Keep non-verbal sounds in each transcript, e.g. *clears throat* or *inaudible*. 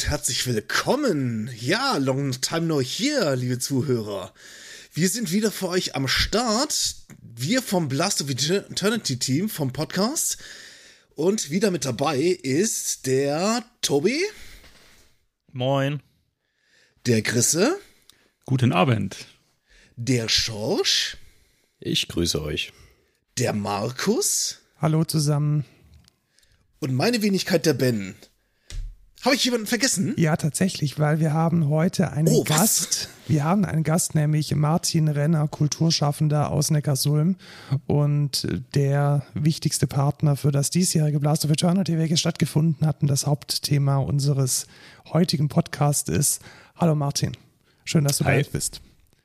Und herzlich willkommen. Ja, long time no here, liebe Zuhörer. Wir sind wieder für euch am Start. Wir vom Blast of Eternity Team vom Podcast. Und wieder mit dabei ist der Tobi. Moin. Der Chrisse. Guten Abend. Der Schorsch. Ich grüße euch. Der Markus. Hallo zusammen. Und meine Wenigkeit der Ben. Habe ich jemanden vergessen? Ja, tatsächlich, weil wir haben heute einen Oh, was? Gast. Wir haben einen Gast, nämlich Martin Renner, Kulturschaffender aus Neckarsulm und der wichtigste Partner für das diesjährige Blast of Eternity, welches stattgefunden hat und das Hauptthema unseres heutigen Podcasts ist. Hallo Martin, schön, dass du Hi. bei uns bist.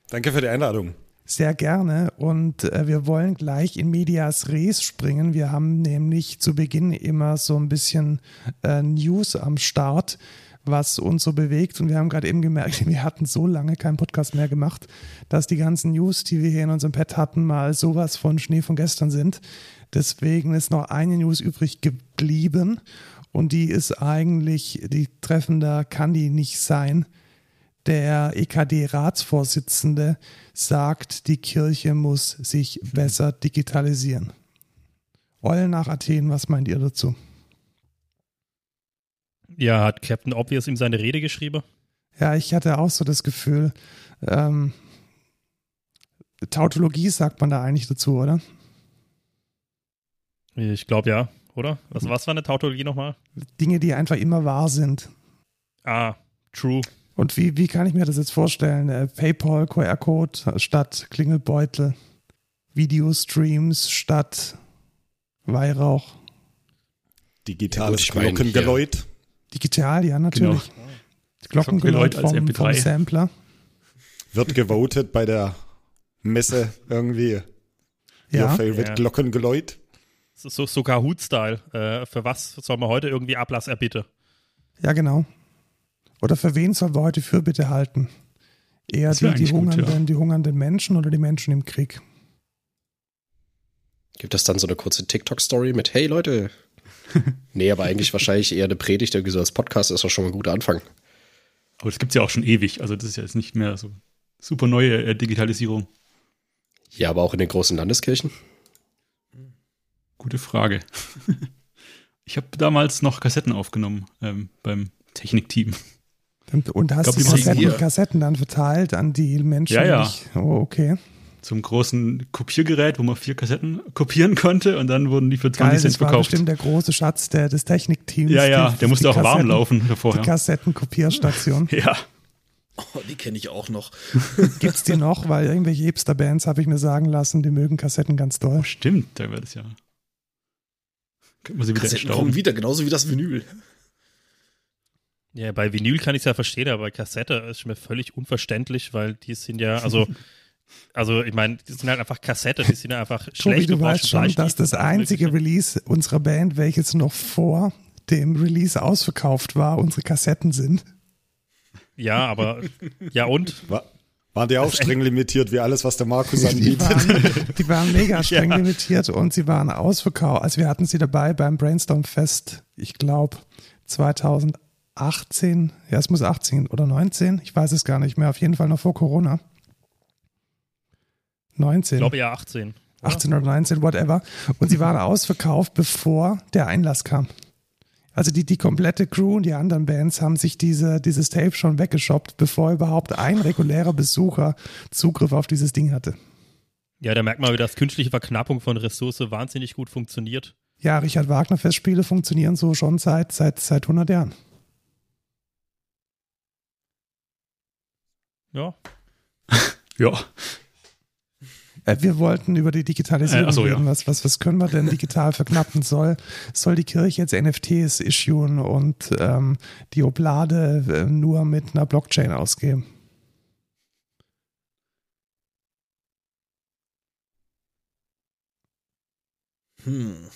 Danke für die Einladung. Sehr gerne und äh, wir wollen gleich in Medias Res springen. Wir haben nämlich zu Beginn immer so ein bisschen äh, News am Start, was uns so bewegt und wir haben gerade eben gemerkt, *laughs* wir hatten so lange keinen Podcast mehr gemacht, dass die ganzen News, die wir hier in unserem Pad hatten, mal sowas von Schnee von gestern sind. Deswegen ist noch eine News übrig geblieben und die ist eigentlich, die treffender kann die nicht sein. Der EKD-Ratsvorsitzende sagt, die Kirche muss sich besser digitalisieren. Eulen nach Athen, was meint ihr dazu? Ja, hat Captain Obvious ihm seine Rede geschrieben? Ja, ich hatte auch so das Gefühl, ähm, Tautologie sagt man da eigentlich dazu, oder? Ich glaube ja, oder? Was, was war eine Tautologie nochmal? Dinge, die einfach immer wahr sind. Ah, true. Und wie, wie kann ich mir das jetzt vorstellen? Äh, PayPal, QR-Code statt Klingelbeutel, Videostreams statt Weihrauch. Digitales Ja, Glockengeläut. Digital, ja, natürlich. Glockengeläut Glockengeläut als vom, vom MP3. Sampler. Wird gewotet bei der Messe irgendwie. Your Ja, favorite Ja. Glockengeläut. So, so Kahoot-Style. Äh, für was soll man heute irgendwie Ablass erbitten? ja, genau. Oder für wen sollen wir heute Fürbitte halten? Eher Das die, die, eigentlich gut, hungernden, ja. die hungernden Menschen oder die Menschen im Krieg? Gibt es dann so eine kurze TikTok-Story mit Hey Leute? *laughs* nee, aber eigentlich wahrscheinlich eher eine Predigt, irgendwie so als Podcast ist doch schon mal ein guter Anfang. Aber das gibt es ja auch schon ewig. Also das ist ja jetzt nicht mehr so super neue äh, Digitalisierung. Ja, aber auch in den großen Landeskirchen. Gute Frage. *laughs* ich habe damals noch Kassetten aufgenommen ähm, beim Technikteam. Und, und hast glaub, die die Kassetten. Kassetten dann verteilt an die Menschen? Ja, ja. die nicht- Oh, okay. Zum großen Kopiergerät, wo man vier Kassetten kopieren konnte und dann wurden die für 20 Geil, Cent das war verkauft. bestimmt der große Schatz der, des Technikteams. Ja, ja, die- der musste die auch warm Kassetten- laufen Die davor. Ja. Kassettenkopierstation. *laughs* ja. Oh, die kenne ich auch noch. *laughs* Gibt's die noch? Weil irgendwelche Hipster-Bands, habe ich mir sagen lassen, die mögen Kassetten ganz doll. Oh, stimmt, da wäre das ja. Könnte man sie wieder Kassetten kommen wieder, genauso wie das Vinyl. Ja, bei Vinyl kann ich es ja verstehen, aber bei Kassette ist mir völlig unverständlich, weil die sind ja, also, *laughs* also ich meine, die sind halt einfach Kassette, die sind ja einfach Tobi, schlecht. du weißt schon, dass das einzige. Release unserer Band, welches noch vor dem Release ausverkauft war, unsere Kassetten sind. Ja, aber, ja und? War, waren die auch streng limitiert, wie alles, was der Markus Die anbietet? waren, die waren mega *laughs* streng Ja. limitiert und sie waren ausverkauft. Also wir hatten sie dabei beim Brainstorm Fest, ich glaube 2018, ja es muss 18 oder 19, ich weiß es gar nicht mehr, auf jeden Fall noch vor Corona. 19. Ich glaube eher 18. oder? 18 oder 19, whatever. Und sie waren ausverkauft, bevor der Einlass kam. Also die, die komplette Crew und die anderen Bands haben sich diese, dieses Tape schon weggeshoppt, bevor überhaupt ein regulärer Besucher Zugriff auf dieses Ding hatte. Ja, da merkt man, wie das künstliche Verknappung von Ressource wahnsinnig gut funktioniert. Ja, Richard Wagner Festspiele funktionieren so schon seit, seit, seit 100 Jahren. Ja. *laughs* Ja. Äh, Wir wollten über die Digitalisierung Äh, so, reden. ja. Was, was, was können wir denn digital verknappen? Soll, soll die Kirche jetzt NFTs issuen und ähm, die Oblade äh, nur mit einer Blockchain ausgeben? Hm.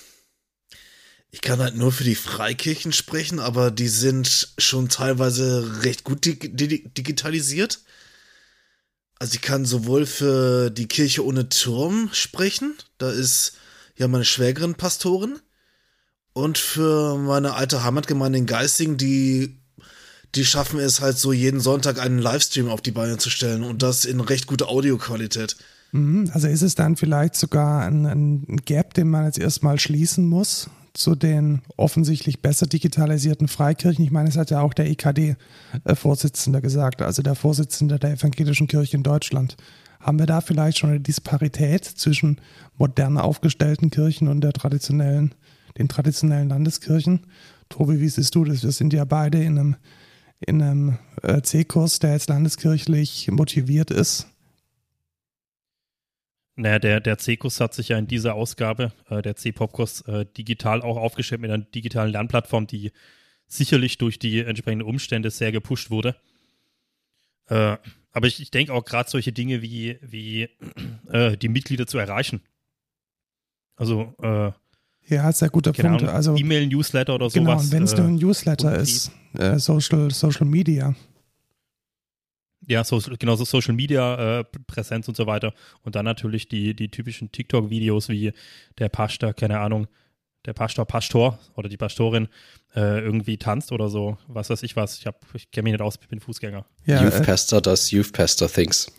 Ich kann halt nur für die Freikirchen sprechen, aber die sind schon teilweise recht gut dig dig digitalisiert. Also ich kann sowohl für die Kirche ohne Turm sprechen, da ist ja meine Schwägerin Pastorin, und für meine alte Heimatgemeinde in Geisting, die die schaffen es halt so jeden Sonntag einen Livestream auf die Beine zu stellen und das in recht guter Audioqualität. Mhm, also ist es dann vielleicht sogar ein, ein Gap, den man jetzt erstmal schließen muss zu den offensichtlich besser digitalisierten Freikirchen. Ich meine, es hat ja auch der EKD-Vorsitzende gesagt, also der Vorsitzende der evangelischen Kirche in Deutschland. Haben wir da vielleicht schon eine Disparität zwischen modern aufgestellten Kirchen und der traditionellen, den traditionellen Landeskirchen? Tobi, wie siehst du das? Wir sind ja beide in einem, in einem äh, C-Kurs, der jetzt landeskirchlich motiviert ist. Naja, der, der C-Kurs hat sich ja in dieser Ausgabe, äh, der C-Pop-Kurs, äh, digital auch aufgestellt mit einer digitalen Lernplattform, die sicherlich durch die entsprechenden Umstände sehr gepusht wurde. Äh, aber ich, ich denke auch gerade solche Dinge wie, wie äh, die Mitglieder zu erreichen. Also, äh, ja, sehr guter Punkt. Ahnung, also E-Mail, Newsletter oder genau, sowas. Genau, wenn es nur ein äh, Newsletter ist, äh, Social, Social Media. Ja, so, genau, so Social Media äh, Präsenz und so weiter. Und dann natürlich die, die typischen TikTok-Videos wie der Pastor, keine Ahnung, der Pastor, Pastor oder die Pastorin äh, irgendwie tanzt oder so, was weiß ich was. Ich, ich kenne mich nicht aus, ich bin Fußgänger. Ja, Youth äh, Pastor does Youth Pastor Things.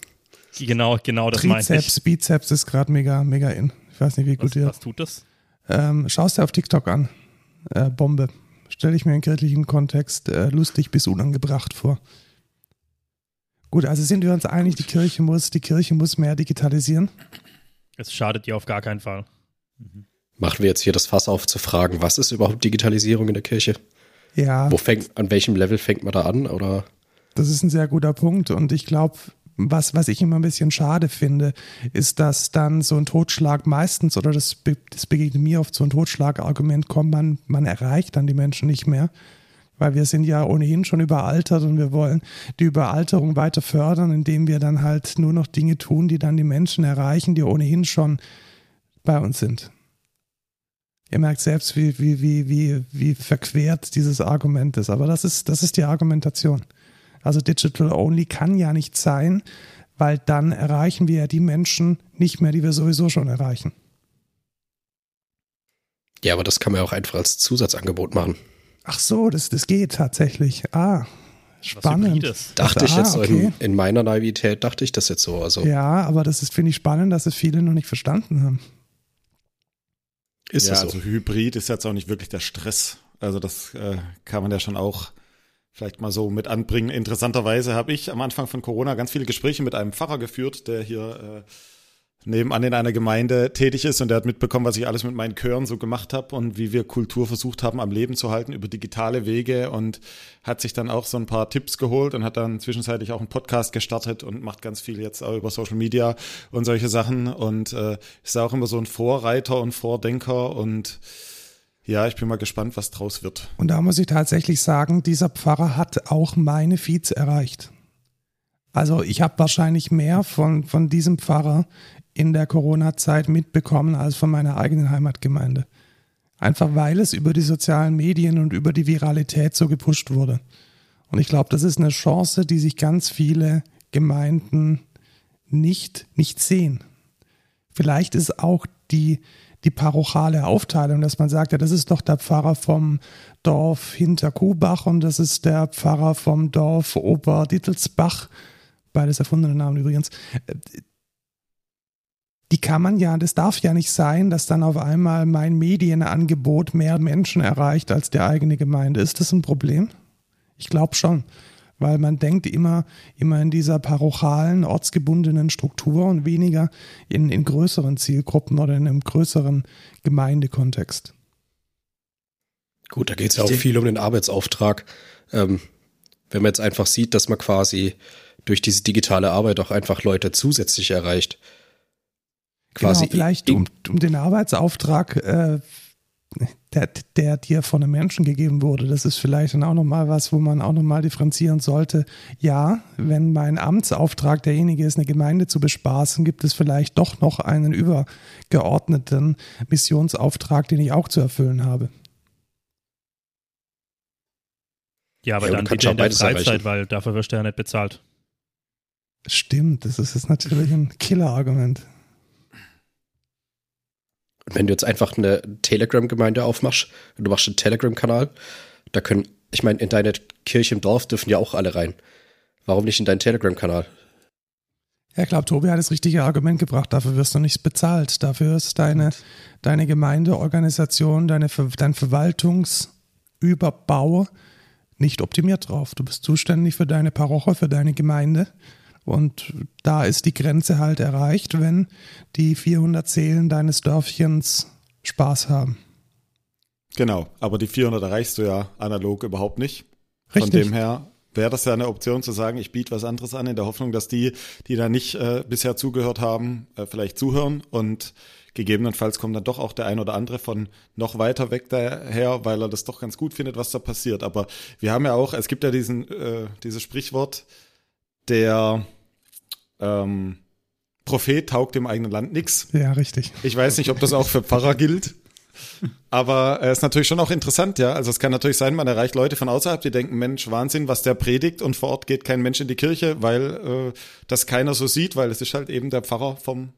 Genau, genau, das meine ich. Trizeps, Bizeps ist gerade mega, mega in. Ich weiß nicht, wie gut was, ihr. Was tut das? Ähm, schaust dir auf TikTok an. Äh, Bombe. Stelle ich mir in kirchlichen Kontext äh, lustig bis unangebracht vor. Gut, also sind wir uns einig, die Kirche muss, die Kirche muss mehr digitalisieren. Es schadet dir auf gar keinen Fall. Mhm. Machen wir jetzt hier das Fass auf zu fragen, was ist überhaupt Digitalisierung in der Kirche? Ja. Wo fängt, an welchem Level fängt man da an? Oder? Das ist ein sehr guter Punkt und ich glaube, was, was ich immer ein bisschen schade finde, ist, dass dann so ein Totschlag meistens, oder das, das begegnet mir oft so ein Totschlagargument kommt, man, man erreicht dann die Menschen nicht mehr weil wir sind ja ohnehin schon überaltert und wir wollen die Überalterung weiter fördern, indem wir dann halt nur noch Dinge tun, die dann die Menschen erreichen, die ohnehin schon bei uns sind. Ihr merkt selbst, wie, wie, wie, wie, wie verquert dieses Argument ist, aber das ist, das ist die Argumentation. Also Digital Only kann ja nicht sein, weil dann erreichen wir ja die Menschen nicht mehr, die wir sowieso schon erreichen. Ja, aber das kann man ja auch einfach als Zusatzangebot machen. Ach so, das, das geht tatsächlich. Ah, spannend. Dachte ich ah, jetzt so okay. in, in, meiner Naivität, dachte ich das jetzt so. Also. Ja, aber das ist, finde ich, spannend, dass es viele noch nicht verstanden haben. Ist ja, so? also Hybrid ist jetzt auch nicht wirklich der Stress. Also das äh, kann man ja schon auch vielleicht mal so mit anbringen. Interessanterweise habe ich am Anfang von Corona ganz viele Gespräche mit einem Pfarrer geführt, der hier äh, nebenan in einer Gemeinde tätig ist und der hat mitbekommen, was ich alles mit meinen Chören so gemacht habe und wie wir Kultur versucht haben, am Leben zu halten über digitale Wege und hat sich dann auch so ein paar Tipps geholt und hat dann zwischenzeitlich auch einen Podcast gestartet und macht ganz viel jetzt auch über Social Media und solche Sachen und äh, ist auch immer so ein Vorreiter und Vordenker und ja, ich bin mal gespannt, was draus wird. Und da muss ich tatsächlich sagen, dieser Pfarrer hat auch meine Feeds erreicht. Also ich habe wahrscheinlich mehr von, von diesem Pfarrer in der Corona-Zeit mitbekommen als von meiner eigenen Heimatgemeinde. Einfach weil es über die sozialen Medien und über die Viralität so gepusht wurde. Und ich glaube, das ist eine Chance, die sich ganz viele Gemeinden nicht, nicht sehen. Vielleicht ist auch die, die parochale Aufteilung, dass man sagt, ja, das ist doch der Pfarrer vom Dorf hinter Kuhbach und das ist der Pfarrer vom Dorf Oberdittelsbach, beides erfundene Namen übrigens die kann man ja, das darf ja nicht sein, dass dann auf einmal mein Medienangebot mehr Menschen erreicht als die eigene Gemeinde. Ist das ein Problem? Ich glaube schon, weil man denkt immer, immer in dieser parochalen, ortsgebundenen Struktur und weniger in, in größeren Zielgruppen oder in einem größeren Gemeindekontext. Gut, da geht es ja auch viel um den Arbeitsauftrag. Ähm, wenn man jetzt einfach sieht, dass man quasi durch diese digitale Arbeit auch einfach Leute zusätzlich erreicht, quasi. Genau, vielleicht um, um den Arbeitsauftrag, äh, der, der dir von einem Menschen gegeben wurde. Das ist vielleicht dann auch nochmal was, wo man auch nochmal differenzieren sollte. Ja, wenn mein Amtsauftrag derjenige ist, eine Gemeinde zu bespaßen, gibt es vielleicht doch noch einen übergeordneten Missionsauftrag, den ich auch zu erfüllen habe. Ja, aber ja, dann bitte in der Freizeit, erreichen. weil dafür wirst du ja nicht bezahlt. Stimmt, das ist, das ist natürlich ein Killer-Argument. Und wenn du jetzt einfach eine Telegram-Gemeinde aufmachst, du machst einen Telegram-Kanal, da können ich meine, in deine Kirche im Dorf dürfen ja auch alle rein. Warum nicht in deinen Telegram-Kanal? Ja, ich glaube, Tobi hat das richtige Argument gebracht. Dafür wirst du nicht bezahlt. Dafür ist deine, deine Gemeindeorganisation, deine, dein Verwaltungsüberbau nicht optimiert drauf. Du bist zuständig für deine Paroche, für deine Gemeinde. Und da ist die Grenze halt erreicht, wenn die 400 Seelen deines Dörfchens Spaß haben. Genau, aber die 400 erreichst du ja analog überhaupt nicht. Richtig. Von dem her wäre das ja eine Option zu sagen, ich biete was anderes an, in der Hoffnung, dass die, die da nicht äh, bisher zugehört haben, äh, vielleicht zuhören und gegebenenfalls kommt dann doch auch der ein oder andere von noch weiter weg daher, weil er das doch ganz gut findet, was da passiert. Aber wir haben ja auch, es gibt ja diesen, äh, dieses Sprichwort, der ähm, Prophet taugt dem eigenen Land nichts. Ja, richtig. Ich weiß nicht, ob das auch für Pfarrer gilt. Aber es äh, ist natürlich schon auch interessant, ja. Also es kann natürlich sein, man erreicht Leute von außerhalb, die denken, Mensch, Wahnsinn, was der predigt und vor Ort geht kein Mensch in die Kirche, weil äh, das keiner so sieht, weil es ist halt eben der Pfarrer vom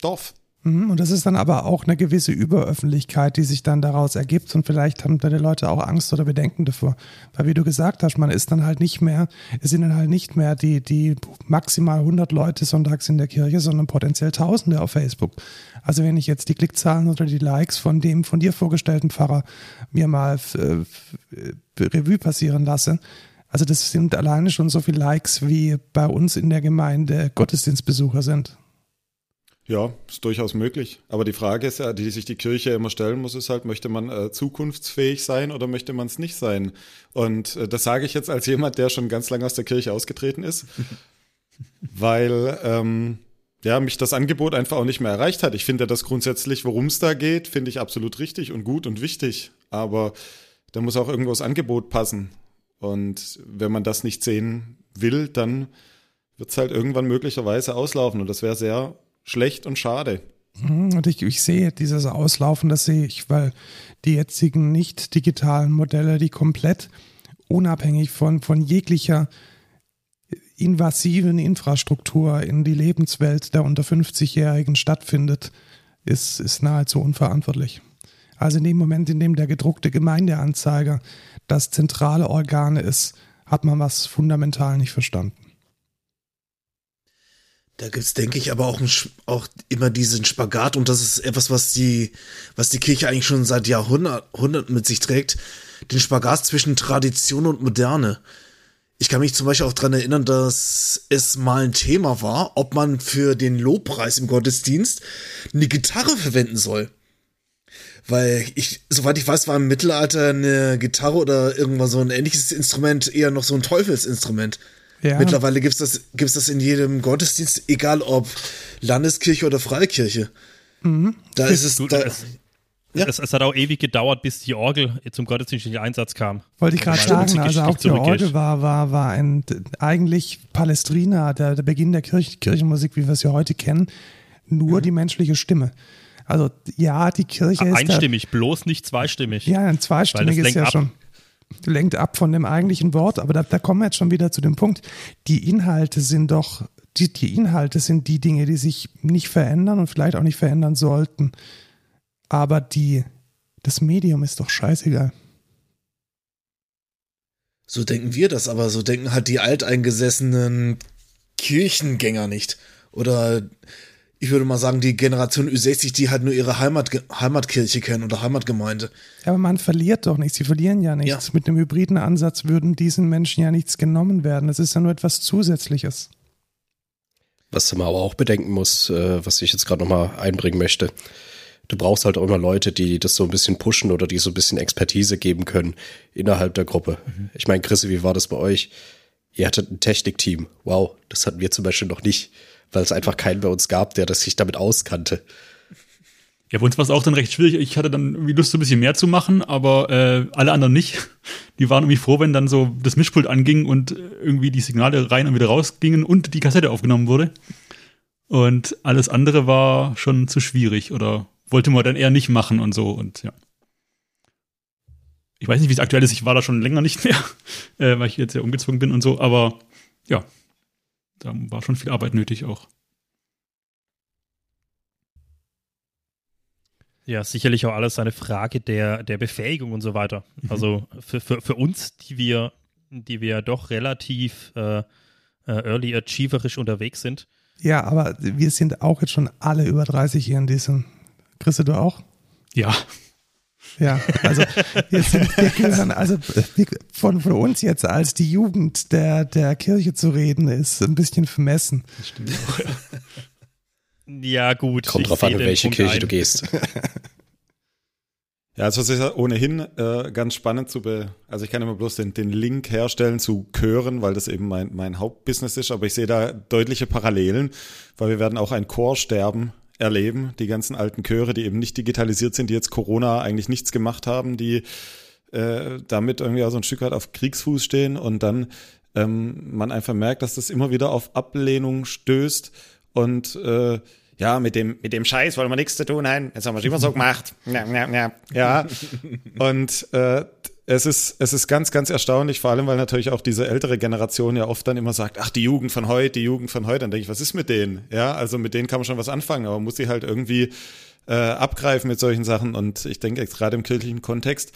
Dorf. Mhm, und das ist dann aber auch eine gewisse Überöffentlichkeit, die sich dann daraus ergibt. Und vielleicht haben da die Leute auch Angst oder Bedenken davor. Weil wie du gesagt hast, man ist dann halt nicht mehr, es sind dann halt nicht mehr die, die maximal 100 Leute sonntags in der Kirche, sondern potenziell Tausende auf Facebook. Also wenn ich jetzt die Klickzahlen oder die Likes von dem von dir vorgestellten Pfarrer mir mal äh, Revue passieren lasse, also das sind alleine schon so viele Likes, wie bei uns in der Gemeinde Gottesdienstbesucher sind. Ja, ist durchaus möglich. Aber die Frage ist ja, die sich die Kirche immer stellen muss, ist halt, möchte man äh, zukunftsfähig sein oder möchte man es nicht sein? Und äh, das sage ich jetzt als jemand, der schon ganz lange aus der Kirche ausgetreten ist, *laughs* weil ähm, ja, mich das Angebot einfach auch nicht mehr erreicht hat. Ich finde das grundsätzlich, worum es da geht, finde ich absolut richtig und gut und wichtig. Aber da muss auch irgendwo das Angebot passen. Und wenn man das nicht sehen will, dann wird es halt irgendwann möglicherweise auslaufen. Und das wäre sehr schlecht und schade. Mhm, und ich, ich sehe dieses Auslaufen, das sehe ich, weil die jetzigen nicht digitalen Modelle, die komplett unabhängig von, von jeglicher invasiven Infrastruktur in die Lebenswelt der unter 50-Jährigen stattfindet, ist, ist nahezu unverantwortlich. Also in dem Moment, in dem der gedruckte Gemeindeanzeiger das zentrale Organ ist, hat man was fundamental nicht verstanden. Da gibt's, denke ich, aber auch, auch immer diesen Spagat und das ist etwas, was die, was die Kirche eigentlich schon seit Jahrhunderten mit sich trägt. Den Spagat zwischen Tradition und Moderne. Ich kann mich zum Beispiel auch dran erinnern, dass es mal ein Thema war, ob man für den Lobpreis im Gottesdienst eine Gitarre verwenden soll. Weil ich, soweit ich weiß, war im Mittelalter eine Gitarre oder irgendwas so ein ähnliches Instrument eher noch so ein Teufelsinstrument. Ja. Mittlerweile gibt's das, gibt's das in jedem Gottesdienst, egal ob Landeskirche oder Freikirche. Mhm. Da ist es, da, es, ja. es, es, hat auch ewig gedauert, bis die Orgel zum gottesdienstlichen Einsatz kam. Wollte ich gerade sagen, also auch die Orgel war, war, war ein, eigentlich Palestrina, der, der Beginn der Kirch, Kirchenmusik, wie wir es ja heute kennen, nur mhm. die menschliche Stimme. Also ja, die Kirche ist einstimmig, da, bloß nicht zweistimmig. Ja, ein zweistimmig ist ja ab. schon lenkt ab von dem eigentlichen Wort, aber da, da kommen wir jetzt schon wieder zu dem Punkt. Die Inhalte sind doch, die, die Inhalte sind die Dinge, die sich nicht verändern und vielleicht auch nicht verändern sollten. Aber die, das Medium ist doch scheißegal. So denken wir das, aber so denken halt die alteingesessenen Kirchengänger nicht. Oder ich würde mal sagen, die Generation Ü60, die halt nur ihre Heimat, Heimatkirche kennen oder Heimatgemeinde. Ja, aber man verliert doch nichts. Sie verlieren ja nichts. Ja. Mit dem hybriden Ansatz würden diesen Menschen ja nichts genommen werden. Das ist ja nur etwas Zusätzliches. Was man aber auch bedenken muss, äh, was ich jetzt gerade nochmal einbringen möchte. Du brauchst halt auch immer Leute, die das so ein bisschen pushen oder die so ein bisschen Expertise geben können innerhalb der Gruppe. Mhm. Ich meine, Chris, wie war das bei euch? Ihr hattet ein Technikteam. Wow, das hatten wir zum Beispiel noch nicht weil es einfach keinen bei uns gab, der das sich damit auskannte. Ja, bei uns war es auch dann recht schwierig. Ich hatte dann irgendwie Lust, so ein bisschen mehr zu machen, aber äh, alle anderen nicht. *laughs* Die waren irgendwie froh, wenn dann so das Mischpult anging und irgendwie die Signale rein und wieder rausgingen und die Kassette aufgenommen wurde. Und alles andere war schon zu schwierig oder wollte man dann eher nicht machen und so und ja. Ich weiß nicht, wie es aktuell ist. Ich war da schon länger nicht mehr, *laughs* äh, weil ich jetzt ja umgezogen bin und so, aber ja, da war schon viel Arbeit nötig auch. Ja, sicherlich auch alles eine Frage der, der Befähigung und so weiter. Mhm. Also für, für, für uns, die wir, die wir doch relativ äh, äh, early achieverisch unterwegs sind. Ja, aber wir sind auch jetzt schon alle über 30 hier in diesem. Christe, du auch? Ja. Ja, also wir, sind, wir gehören, also von, von uns jetzt als die Jugend der, der Kirche zu reden, ist ein bisschen vermessen. Das stimmt auch, ja. Ja, gut. Kommt drauf an, in welche Kirche ein. du gehst. Ja, also es ist ohnehin äh, ganz spannend zu be, also ich kann immer bloß den, den Link herstellen zu Chören, weil das eben mein, mein Hauptbusiness ist, aber ich sehe da deutliche Parallelen, weil wir werden auch ein Chorsterben erleben, die ganzen alten Chöre, die eben nicht digitalisiert sind, die jetzt Corona eigentlich nichts gemacht haben, die äh, damit irgendwie auch so ein Stück weit auf Kriegsfuß stehen und dann ähm, man einfach merkt, dass das immer wieder auf Ablehnung stößt und äh, ja, mit dem, mit dem Scheiß wollen wir nichts zu tun haben. Jetzt haben wir es immer so gemacht. Ja, ja, ja. ja. Und äh, es ist, es ist ganz, ganz erstaunlich, vor allem, weil natürlich auch diese ältere Generation ja oft dann immer sagt, ach, die Jugend von heute, die Jugend von heute. Dann denke ich, was ist mit denen? Ja, also mit denen kann man schon was anfangen, aber muss sie halt irgendwie äh, abgreifen mit solchen Sachen. Und ich denke, gerade im kirchlichen Kontext,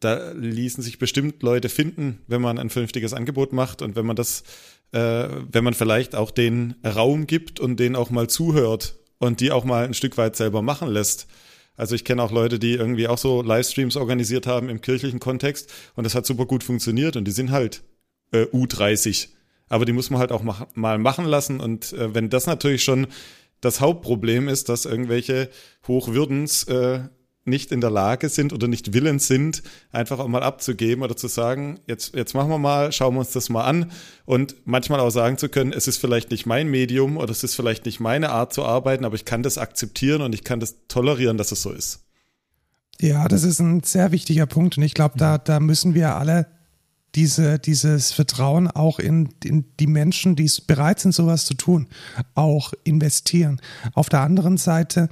da ließen sich bestimmt Leute finden, wenn man ein vernünftiges Angebot macht und wenn man das, äh, wenn man vielleicht auch den Raum gibt und denen auch mal zuhört und die auch mal ein Stück weit selber machen lässt. Also ich kenne auch Leute, die irgendwie auch so Livestreams organisiert haben im kirchlichen Kontext und das hat super gut funktioniert und die sind halt äh, U30. Aber die muss man halt auch mach, mal machen lassen und äh, wenn das natürlich schon das Hauptproblem ist, dass irgendwelche Hochwürdens äh, nicht in der Lage sind oder nicht willens sind, einfach auch mal abzugeben oder zu sagen, jetzt, jetzt machen wir mal, schauen wir uns das mal an und manchmal auch sagen zu können, es ist vielleicht nicht mein Medium oder es ist vielleicht nicht meine Art zu arbeiten, aber ich kann das akzeptieren und ich kann das tolerieren, dass es so ist. Ja, das ist ein sehr wichtiger Punkt und ich glaube, da, da müssen wir alle diese, dieses Vertrauen auch in, in die Menschen, die bereit sind, sowas zu tun, auch investieren. Auf der anderen Seite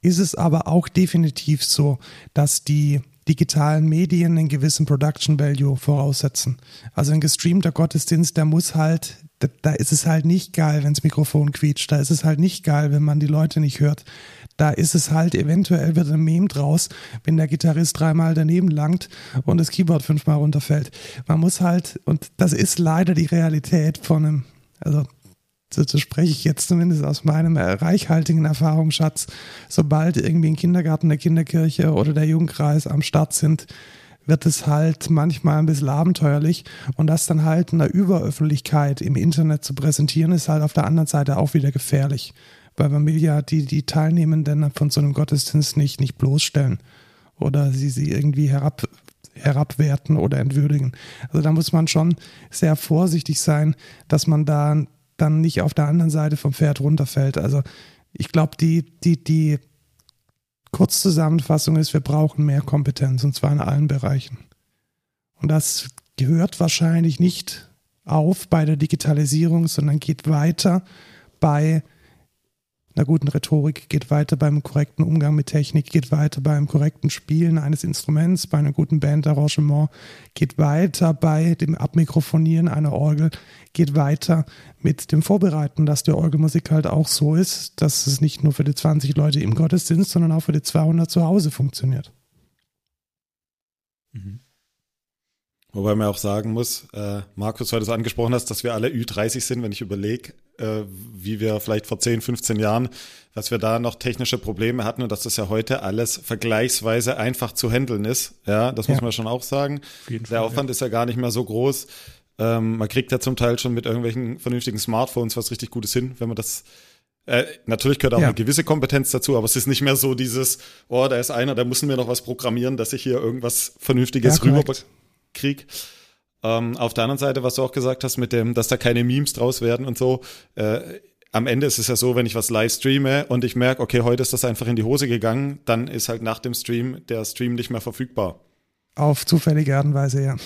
ist es aber auch definitiv so, dass die digitalen Medien einen gewissen Production Value voraussetzen. Also ein gestreamter Gottesdienst, der muss halt, da, da ist es halt nicht geil, wenn das Mikrofon quietscht, da ist es halt nicht geil, wenn man die Leute nicht hört da ist es halt, eventuell wird ein Meme draus, wenn der Gitarrist dreimal daneben langt und das Keyboard fünfmal runterfällt. Man muss halt, und das ist leider die Realität von einem, also so spreche ich jetzt zumindest aus meinem reichhaltigen Erfahrungsschatz, sobald irgendwie ein Kindergarten, der Kinderkirche oder der Jugendkreis am Start sind, wird es halt manchmal ein bisschen abenteuerlich. Und das dann halt in der Überöffentlichkeit im Internet zu präsentieren, ist halt auf der anderen Seite auch wieder gefährlich weil man will ja die, die Teilnehmenden von so einem Gottesdienst nicht, nicht bloßstellen oder sie, sie irgendwie herab, herabwerten oder entwürdigen. Also da muss man schon sehr vorsichtig sein, dass man da dann nicht auf der anderen Seite vom Pferd runterfällt. Also ich glaube, die, die, die Kurzzusammenfassung ist, wir brauchen mehr Kompetenz und zwar in allen Bereichen. Und das gehört wahrscheinlich nicht auf bei der Digitalisierung, sondern geht weiter bei einer guten Rhetorik, geht weiter beim korrekten Umgang mit Technik, geht weiter beim korrekten Spielen eines Instruments, bei einem guten Bandarrangement, geht weiter bei dem Abmikrofonieren einer Orgel, geht weiter mit dem Vorbereiten, dass die Orgelmusik halt auch so ist, dass es nicht nur für die 20 Leute im Gottesdienst, sondern auch für die 200 zu Hause funktioniert. Mhm. Wobei man auch sagen muss, äh, Markus, weil du es angesprochen hast, dass wir alle Ü30 sind, wenn ich überlege, wie wir vielleicht vor 10, 15 Jahren, was wir da noch technische Probleme hatten und dass das ja heute alles vergleichsweise einfach zu handeln ist. Ja, das ja. muss man schon auch sagen. Der Fall, Aufwand ja. ist ja gar nicht mehr so groß. Ähm, man kriegt ja zum Teil schon mit irgendwelchen vernünftigen Smartphones was richtig Gutes hin, wenn man das äh, natürlich gehört auch ja. eine gewisse Kompetenz dazu, aber es ist nicht mehr so dieses, oh, da ist einer, da müssen wir noch was programmieren, dass ich hier irgendwas Vernünftiges ja, rüberkriege. Ähm, auf der anderen Seite, was du auch gesagt hast, mit dem, dass da keine Memes draus werden und so, äh, am Ende ist es ja so, wenn ich was live streame und ich merke, okay, heute ist das einfach in die Hose gegangen, dann ist halt nach dem Stream der Stream nicht mehr verfügbar. Auf zufällige Art und Weise, ja.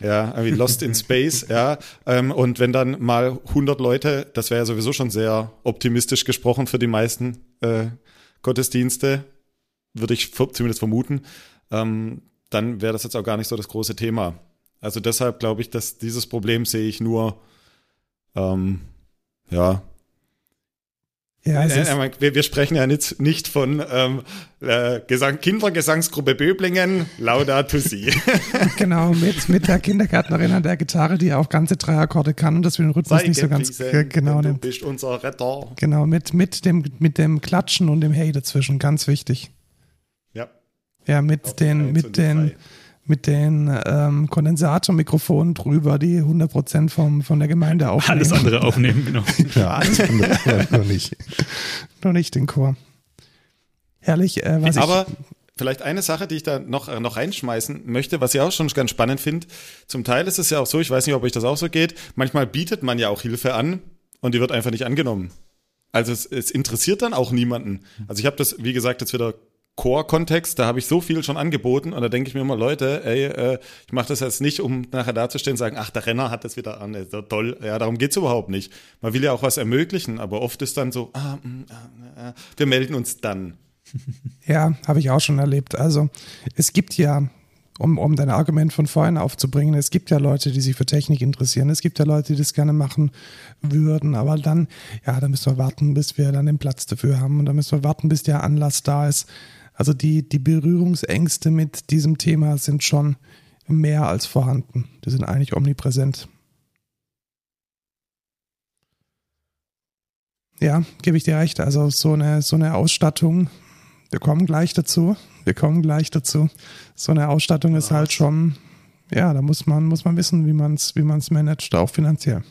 Ja, irgendwie Lost in Space, ja. Ähm, und wenn dann mal 100 Leute, das wäre ja sowieso schon sehr optimistisch gesprochen für die meisten äh, Gottesdienste, würde ich zumindest vermuten, ähm, dann wäre das jetzt auch gar nicht so das große Thema. Also deshalb glaube ich, dass dieses Problem sehe ich nur, ähm, ja, Ja, äh, wir, wir, sprechen ja nicht, nicht von ähm, äh, Gesang, Kindergesangsgruppe Böblingen, Lauda Si. *laughs* genau, mit, mit der Kindergärtnerin an der Gitarre, die auch ganze drei Akkorde kann und das wir den Rhythmus Sei nicht so ganz genau Du bist unser Retter. Genau, mit, mit, dem, mit dem Klatschen und dem Hey dazwischen, ganz wichtig. Ja. Ja, mit den, mit den, mit den ähm, Kondensatormikrofonen drüber, die 100% vom, von der Gemeinde aufnehmen. Alles andere *laughs* aufnehmen, genau. ja, alles andere, noch nicht. noch nicht den Chor. Herrlich, äh, was Aber ich, vielleicht eine Sache, die ich da noch, äh, noch reinschmeißen möchte, was ich auch schon ganz spannend finde. Zum Teil ist es ja auch so, ich weiß nicht, ob euch das auch so geht, manchmal bietet man ja auch Hilfe an und die wird einfach nicht angenommen. Also es, es interessiert dann auch niemanden. Also ich habe das, wie gesagt, jetzt wieder Core-Kontext, da habe ich so viel schon angeboten und da denke ich mir immer, Leute, ey, äh, ich mache das jetzt nicht, um nachher dazustehen und sagen, ach, der Renner hat das wieder an, ist toll. Ja, darum geht's überhaupt nicht. Man will ja auch was ermöglichen, aber oft ist dann so, ah, ah, wir melden uns dann. *laughs* Ja, habe ich auch schon erlebt. Also es gibt ja, um, um dein Argument von vorhin aufzubringen, es gibt ja Leute, die sich für Technik interessieren. Es gibt ja Leute, die das gerne machen würden. Aber dann, ja, da müssen wir warten, bis wir dann den Platz dafür haben. Und da müssen wir warten, bis der Anlass da ist. Also die, die Berührungsängste mit diesem Thema sind schon mehr als vorhanden. Die sind eigentlich omnipräsent. Ja, gebe ich dir recht. Also so eine, so eine Ausstattung, wir kommen gleich dazu. Wir kommen gleich dazu. So eine Ausstattung ist halt schon, ja, da muss man, muss man wissen, wie man es wie man's managt, auch finanziell.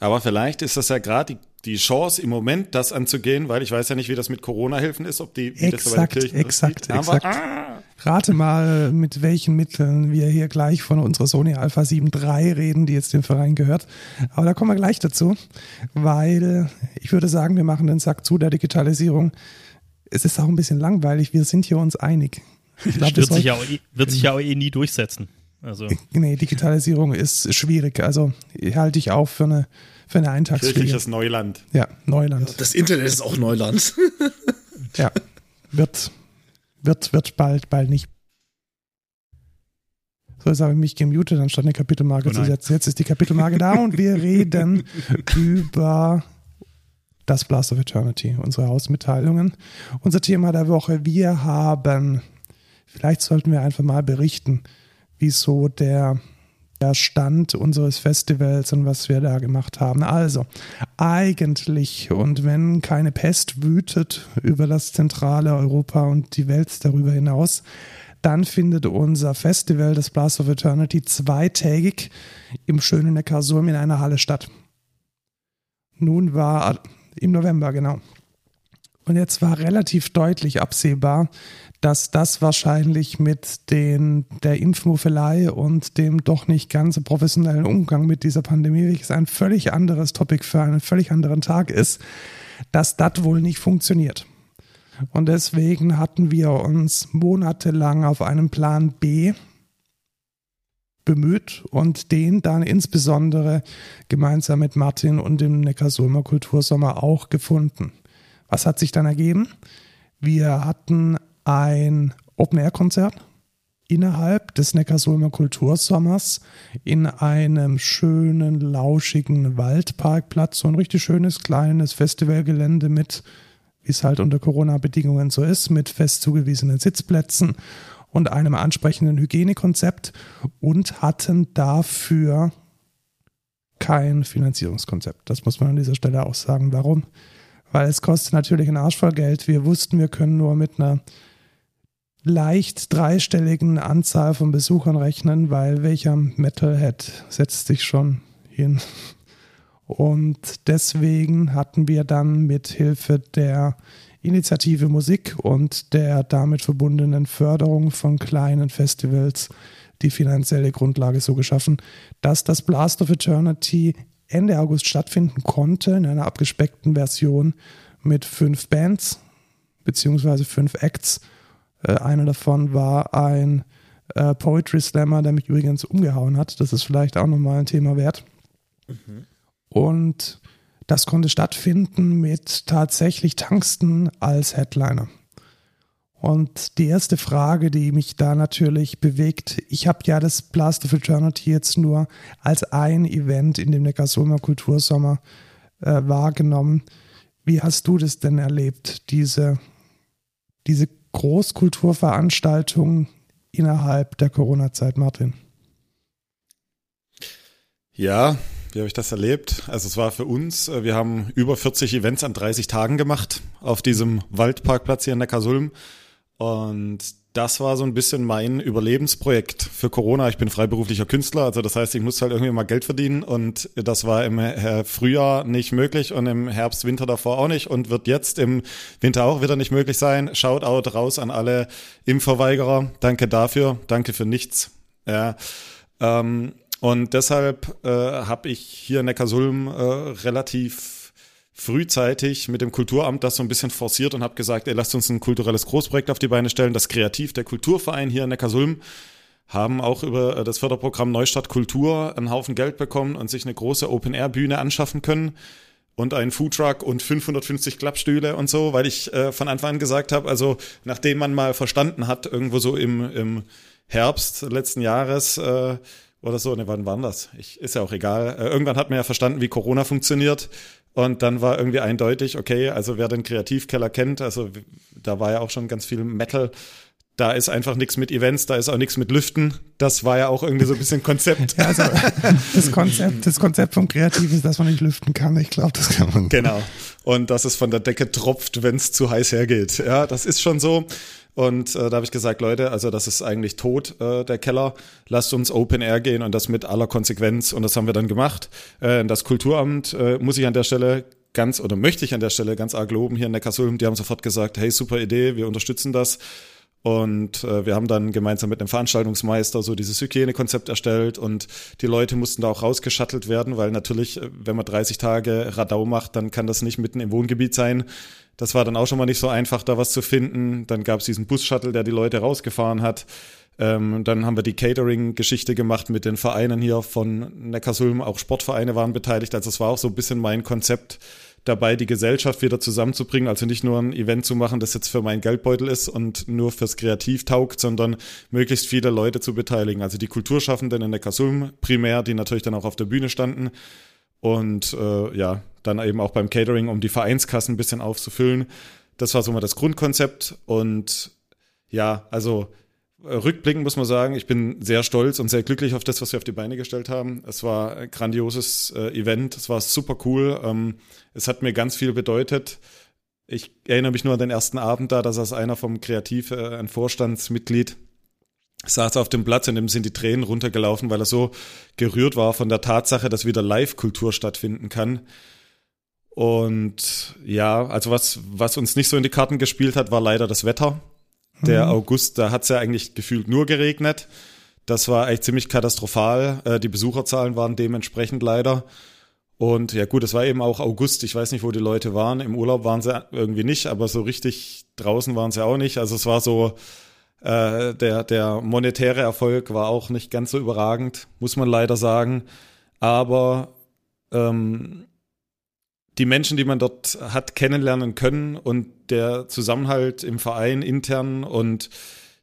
Aber vielleicht ist das ja gerade die die Chance im Moment, das anzugehen, weil ich weiß ja nicht, wie das mit Corona-Hilfen ist, ob die wie exakt, das bei den Kirchen exakt, exakt. Ah. Rate mal, mit welchen Mitteln wir hier gleich von unserer Sony Alpha 7.3 reden, die jetzt dem Verein gehört. Aber da kommen wir gleich dazu, weil ich würde sagen, wir machen den Sack zu der Digitalisierung. Es ist auch ein bisschen langweilig, wir sind hier uns einig. Ich glaub, wird, sich ja auch, eh, wird sich ja auch eh nie durchsetzen. Also. Nee, Digitalisierung ist schwierig. Also halte ich auch für eine für eine Eintagsfliege. Kirchliches Neuland. Ja, Neuland. Das Internet ist auch Neuland. *laughs* ja, wird, wird, wird bald, bald nicht. So, jetzt habe ich mich gemutet, anstatt eine Kapitelmarke oh zu setzen. Jetzt ist die Kapitelmarke da und wir *laughs* reden über das Blast of Eternity, unsere Hausmitteilungen. Unser Thema der Woche, wir haben, vielleicht sollten wir einfach mal berichten, wieso der der Stand unseres Festivals und was wir da gemacht haben. Also, eigentlich, und wenn keine Pest wütet über das zentrale Europa und die Welt darüber hinaus, dann findet unser Festival, das Blast of Eternity, zweitägig im schönen Neckarsulm in einer Halle statt. Nun war im November, genau. Und jetzt war relativ deutlich absehbar, dass das wahrscheinlich mit den, der Impfmuffelei und dem doch nicht ganz professionellen Umgang mit dieser Pandemie, welches ein völlig anderes Topic für einen völlig anderen Tag ist, dass das wohl nicht funktioniert. Und deswegen hatten wir uns monatelang auf einen Plan B bemüht und den dann insbesondere gemeinsam mit Martin und dem Neckarsulmer Kultursommer auch gefunden. Was hat sich dann ergeben? Wir hatten ein Open-Air-Konzert innerhalb des Neckarsulmer Kultursommers in einem schönen, lauschigen Waldparkplatz. So ein richtig schönes, kleines Festivalgelände mit, wie es halt unter Corona-Bedingungen so ist, mit fest zugewiesenen Sitzplätzen und einem ansprechenden Hygienekonzept und hatten dafür kein Finanzierungskonzept. Das muss man an dieser Stelle auch sagen. Warum? Weil es kostet natürlich einen Arsch voll Geld. Wir wussten, wir können nur mit einer leicht dreistelligen Anzahl von Besuchern rechnen, weil welcher Metalhead setzt sich schon hin. Und deswegen hatten wir dann mit Hilfe der Initiative Musik und der damit verbundenen Förderung von kleinen Festivals die finanzielle Grundlage so geschaffen, dass das Blast of Eternity Ende August stattfinden konnte in einer abgespeckten Version mit fünf Bands beziehungsweise fünf Acts äh, einer davon war ein äh, Poetry Slammer, der mich übrigens umgehauen hat. Das ist vielleicht auch nochmal ein Thema wert. Mhm. Und das konnte stattfinden mit tatsächlich Tungsten als Headliner. Und die erste Frage, die mich da natürlich bewegt, ich habe ja das Blast of Eternity jetzt nur als ein Event in dem Neckarsulmer Kultursommer äh, wahrgenommen. Wie hast du das denn erlebt, diese, diese Großkulturveranstaltungen innerhalb der Corona-Zeit, Martin? Ja, wie habe ich das erlebt? Also es war für uns, äh, wir haben über 40 Events an 30 Tagen gemacht auf diesem Waldparkplatz hier in Neckarsulm. Und das war so ein bisschen mein Überlebensprojekt für Corona. Ich bin freiberuflicher Künstler, also das heißt, ich muss halt irgendwie mal Geld verdienen und das war im Frühjahr nicht möglich und im Herbst, Winter davor auch nicht und wird jetzt im Winter auch wieder nicht möglich sein. Shoutout raus an alle Impfverweigerer. Danke dafür, danke für nichts. Ja. Ähm, und deshalb äh, habe ich hier in Neckarsulm äh, relativ frühzeitig mit dem Kulturamt das so ein bisschen forciert und habe gesagt, ey, lasst uns ein kulturelles Großprojekt auf die Beine stellen. Das Kreativ, der Kulturverein hier in Neckarsulm, haben auch über äh, das Förderprogramm Neustadt Kultur einen Haufen Geld bekommen und sich eine große Open-Air-Bühne anschaffen können und einen Foodtruck und 550 Klappstühle und so, weil ich äh, von Anfang an gesagt habe, also nachdem man mal verstanden hat, irgendwo so im, im Herbst letzten Jahres, äh, oder so. Ne, wann war das? Ich, ist ja auch egal. Äh, irgendwann hat man ja verstanden, wie Corona funktioniert. Und dann war irgendwie eindeutig, okay, also wer den Kreativkeller kennt, also da war ja auch schon ganz viel Metal. Da ist einfach nichts mit Events, da ist auch nichts mit Lüften. Das war ja auch irgendwie so ein bisschen Konzept. ja, also *laughs* das Konzept, das Konzept vom Kreativ ist, dass man nicht lüften kann. Ich glaube, das kann man. Genau. Und dass es von der Decke tropft, wenn es zu heiß hergeht. Ja, das ist schon so. Und äh, da habe ich gesagt, Leute, also das ist eigentlich tot, äh, der Keller. Lasst uns Open Air gehen und das mit aller Konsequenz. Und das haben wir dann gemacht. Äh, das Kulturamt äh, muss ich an der Stelle ganz oder möchte ich an der Stelle ganz arg loben hier in Neckarsulm. Die haben sofort gesagt, hey, super Idee, wir unterstützen das. Und äh, wir haben dann gemeinsam mit einem Veranstaltungsmeister so dieses Hygienekonzept erstellt und die Leute mussten da auch rausgeschattelt werden, weil natürlich, äh, wenn man 30 Tage Radau macht, dann kann das nicht mitten im Wohngebiet sein. Das war dann auch schon mal nicht so einfach, da was zu finden. Dann gab es diesen Bus-Shuttle, der die Leute rausgefahren hat. Ähm, dann haben wir die Catering-Geschichte gemacht mit den Vereinen hier von Neckarsulm. Auch Sportvereine waren beteiligt. Also es war auch so ein bisschen mein Konzept dabei, die Gesellschaft wieder zusammenzubringen. Also nicht nur ein Event zu machen, das jetzt für meinen Geldbeutel ist und nur fürs Kreativ taugt, sondern möglichst viele Leute zu beteiligen. Also die Kulturschaffenden in Neckarsulm primär, die natürlich dann auch auf der Bühne standen. Und äh, ja, dann eben auch beim Catering, um die Vereinskassen ein bisschen aufzufüllen. Das war so mal das Grundkonzept. Und ja, also rückblickend muss man sagen, ich bin sehr stolz und sehr glücklich auf das, was wir auf die Beine gestellt haben. Es war ein grandioses äh, Event, es war super cool. Ähm, es hat mir ganz viel bedeutet. Ich erinnere mich nur an den ersten Abend da, da saß einer vom Kreativ, äh, ein Vorstandsmitglied, saß auf dem Platz und ihm sind die Tränen runtergelaufen, weil er so gerührt war von der Tatsache, dass wieder Live-Kultur stattfinden kann. Und ja, also was, was uns nicht so in die Karten gespielt hat, war leider das Wetter. Der mhm. August, da hat es ja eigentlich gefühlt nur geregnet. Das war eigentlich ziemlich katastrophal. Äh, die Besucherzahlen waren dementsprechend leider. Und ja gut, es war eben auch August. Ich weiß nicht, wo die Leute waren. Im Urlaub waren sie irgendwie nicht, aber so richtig draußen waren sie auch nicht. Also es war so, äh, der, der monetäre Erfolg war auch nicht ganz so überragend, muss man leider sagen. Aber ähm, die Menschen, die man dort hat kennenlernen können und der Zusammenhalt im Verein intern und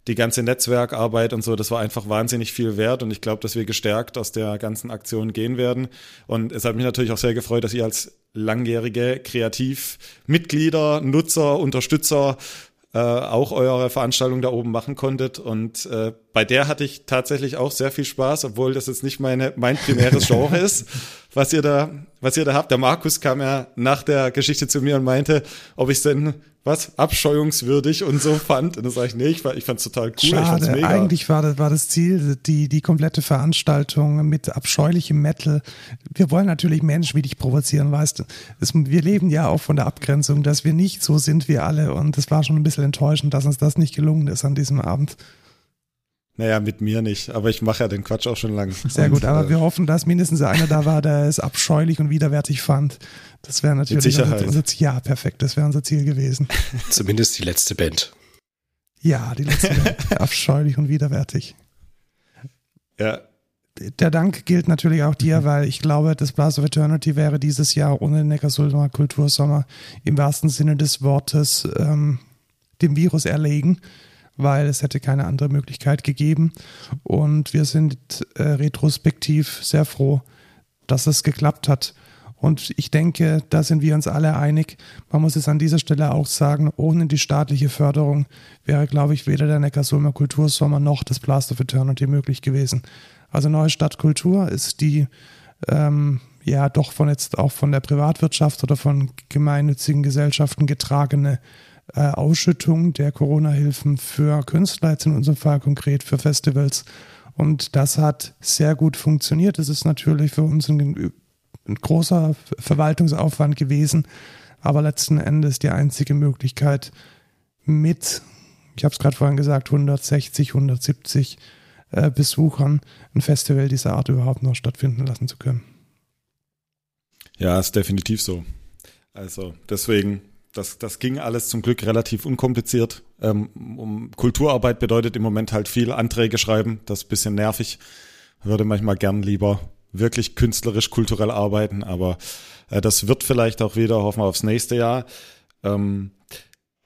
die ganze Netzwerkarbeit und so, das war einfach wahnsinnig viel wert und ich glaube, dass wir gestärkt aus der ganzen Aktion gehen werden. Und es hat mich natürlich auch sehr gefreut, dass ihr als langjährige Kreativmitglieder, Nutzer, Unterstützer äh, auch eure Veranstaltung da oben machen konntet. Und äh, bei der hatte ich tatsächlich auch sehr viel Spaß, obwohl das jetzt nicht meine, mein primäres *laughs* Genre ist, was ihr da, was ihr da habt. Der Markus kam ja nach der Geschichte zu mir und meinte, ob ich denn was abscheuungswürdig und so fand. Und dann sage ich, nee, ich, ich fand es total cool. Schade, ich mega. eigentlich war das, war das Ziel, die, die komplette Veranstaltung mit abscheulichem Metal. Wir wollen natürlich Menschen wie dich provozieren, weißt du. Es, wir leben ja auch von der Abgrenzung, dass wir nicht so sind wie alle. Und es war schon ein bisschen enttäuschend, dass uns das nicht gelungen ist an diesem Abend. Naja, mit mir nicht, aber ich mache ja den Quatsch auch schon lange. Sehr gut, aber äh, wir hoffen, dass mindestens einer da war, der es abscheulich und widerwärtig fand. Das wäre natürlich. Unser, ja, perfekt, das wäre unser Ziel gewesen. Zumindest die letzte Band. Ja, die letzte Band. *laughs* abscheulich und widerwärtig. Ja. Der Dank gilt natürlich auch dir, weil ich glaube, das Blast of Eternity wäre dieses Jahr ohne den Neckarsulmer Kultursommer im wahrsten Sinne des Wortes ähm, dem Virus erlegen weil es hätte keine andere Möglichkeit gegeben. Und wir sind äh, retrospektiv sehr froh, dass es geklappt hat. Und ich denke, da sind wir uns alle einig. Man muss es an dieser Stelle auch sagen, ohne die staatliche Förderung wäre, glaube ich, weder der Neckarsulmer Kultursommer noch das Blast of Eternity möglich gewesen. Also Neue Stadt Kultur ist die ähm, ja doch von jetzt auch von der Privatwirtschaft oder von gemeinnützigen Gesellschaften getragene äh, Ausschüttung der Corona-Hilfen für Künstler, jetzt in unserem Fall konkret für Festivals. Und das hat sehr gut funktioniert. Es ist natürlich für uns ein ein großer Verwaltungsaufwand gewesen, aber letzten Endes die einzige Möglichkeit mit, ich habe es gerade vorhin gesagt, 160, 170 äh, Besuchern ein Festival dieser Art überhaupt noch stattfinden lassen zu können. Ja, ist definitiv so. Also deswegen, das, das ging alles zum Glück relativ unkompliziert. Ähm, um, Kulturarbeit bedeutet im Moment halt viel Anträge schreiben, das ist ein bisschen nervig. Würde manchmal gern lieber wirklich künstlerisch, kulturell arbeiten, aber äh, das wird vielleicht auch wieder, hoffen wir aufs nächste Jahr. Ähm,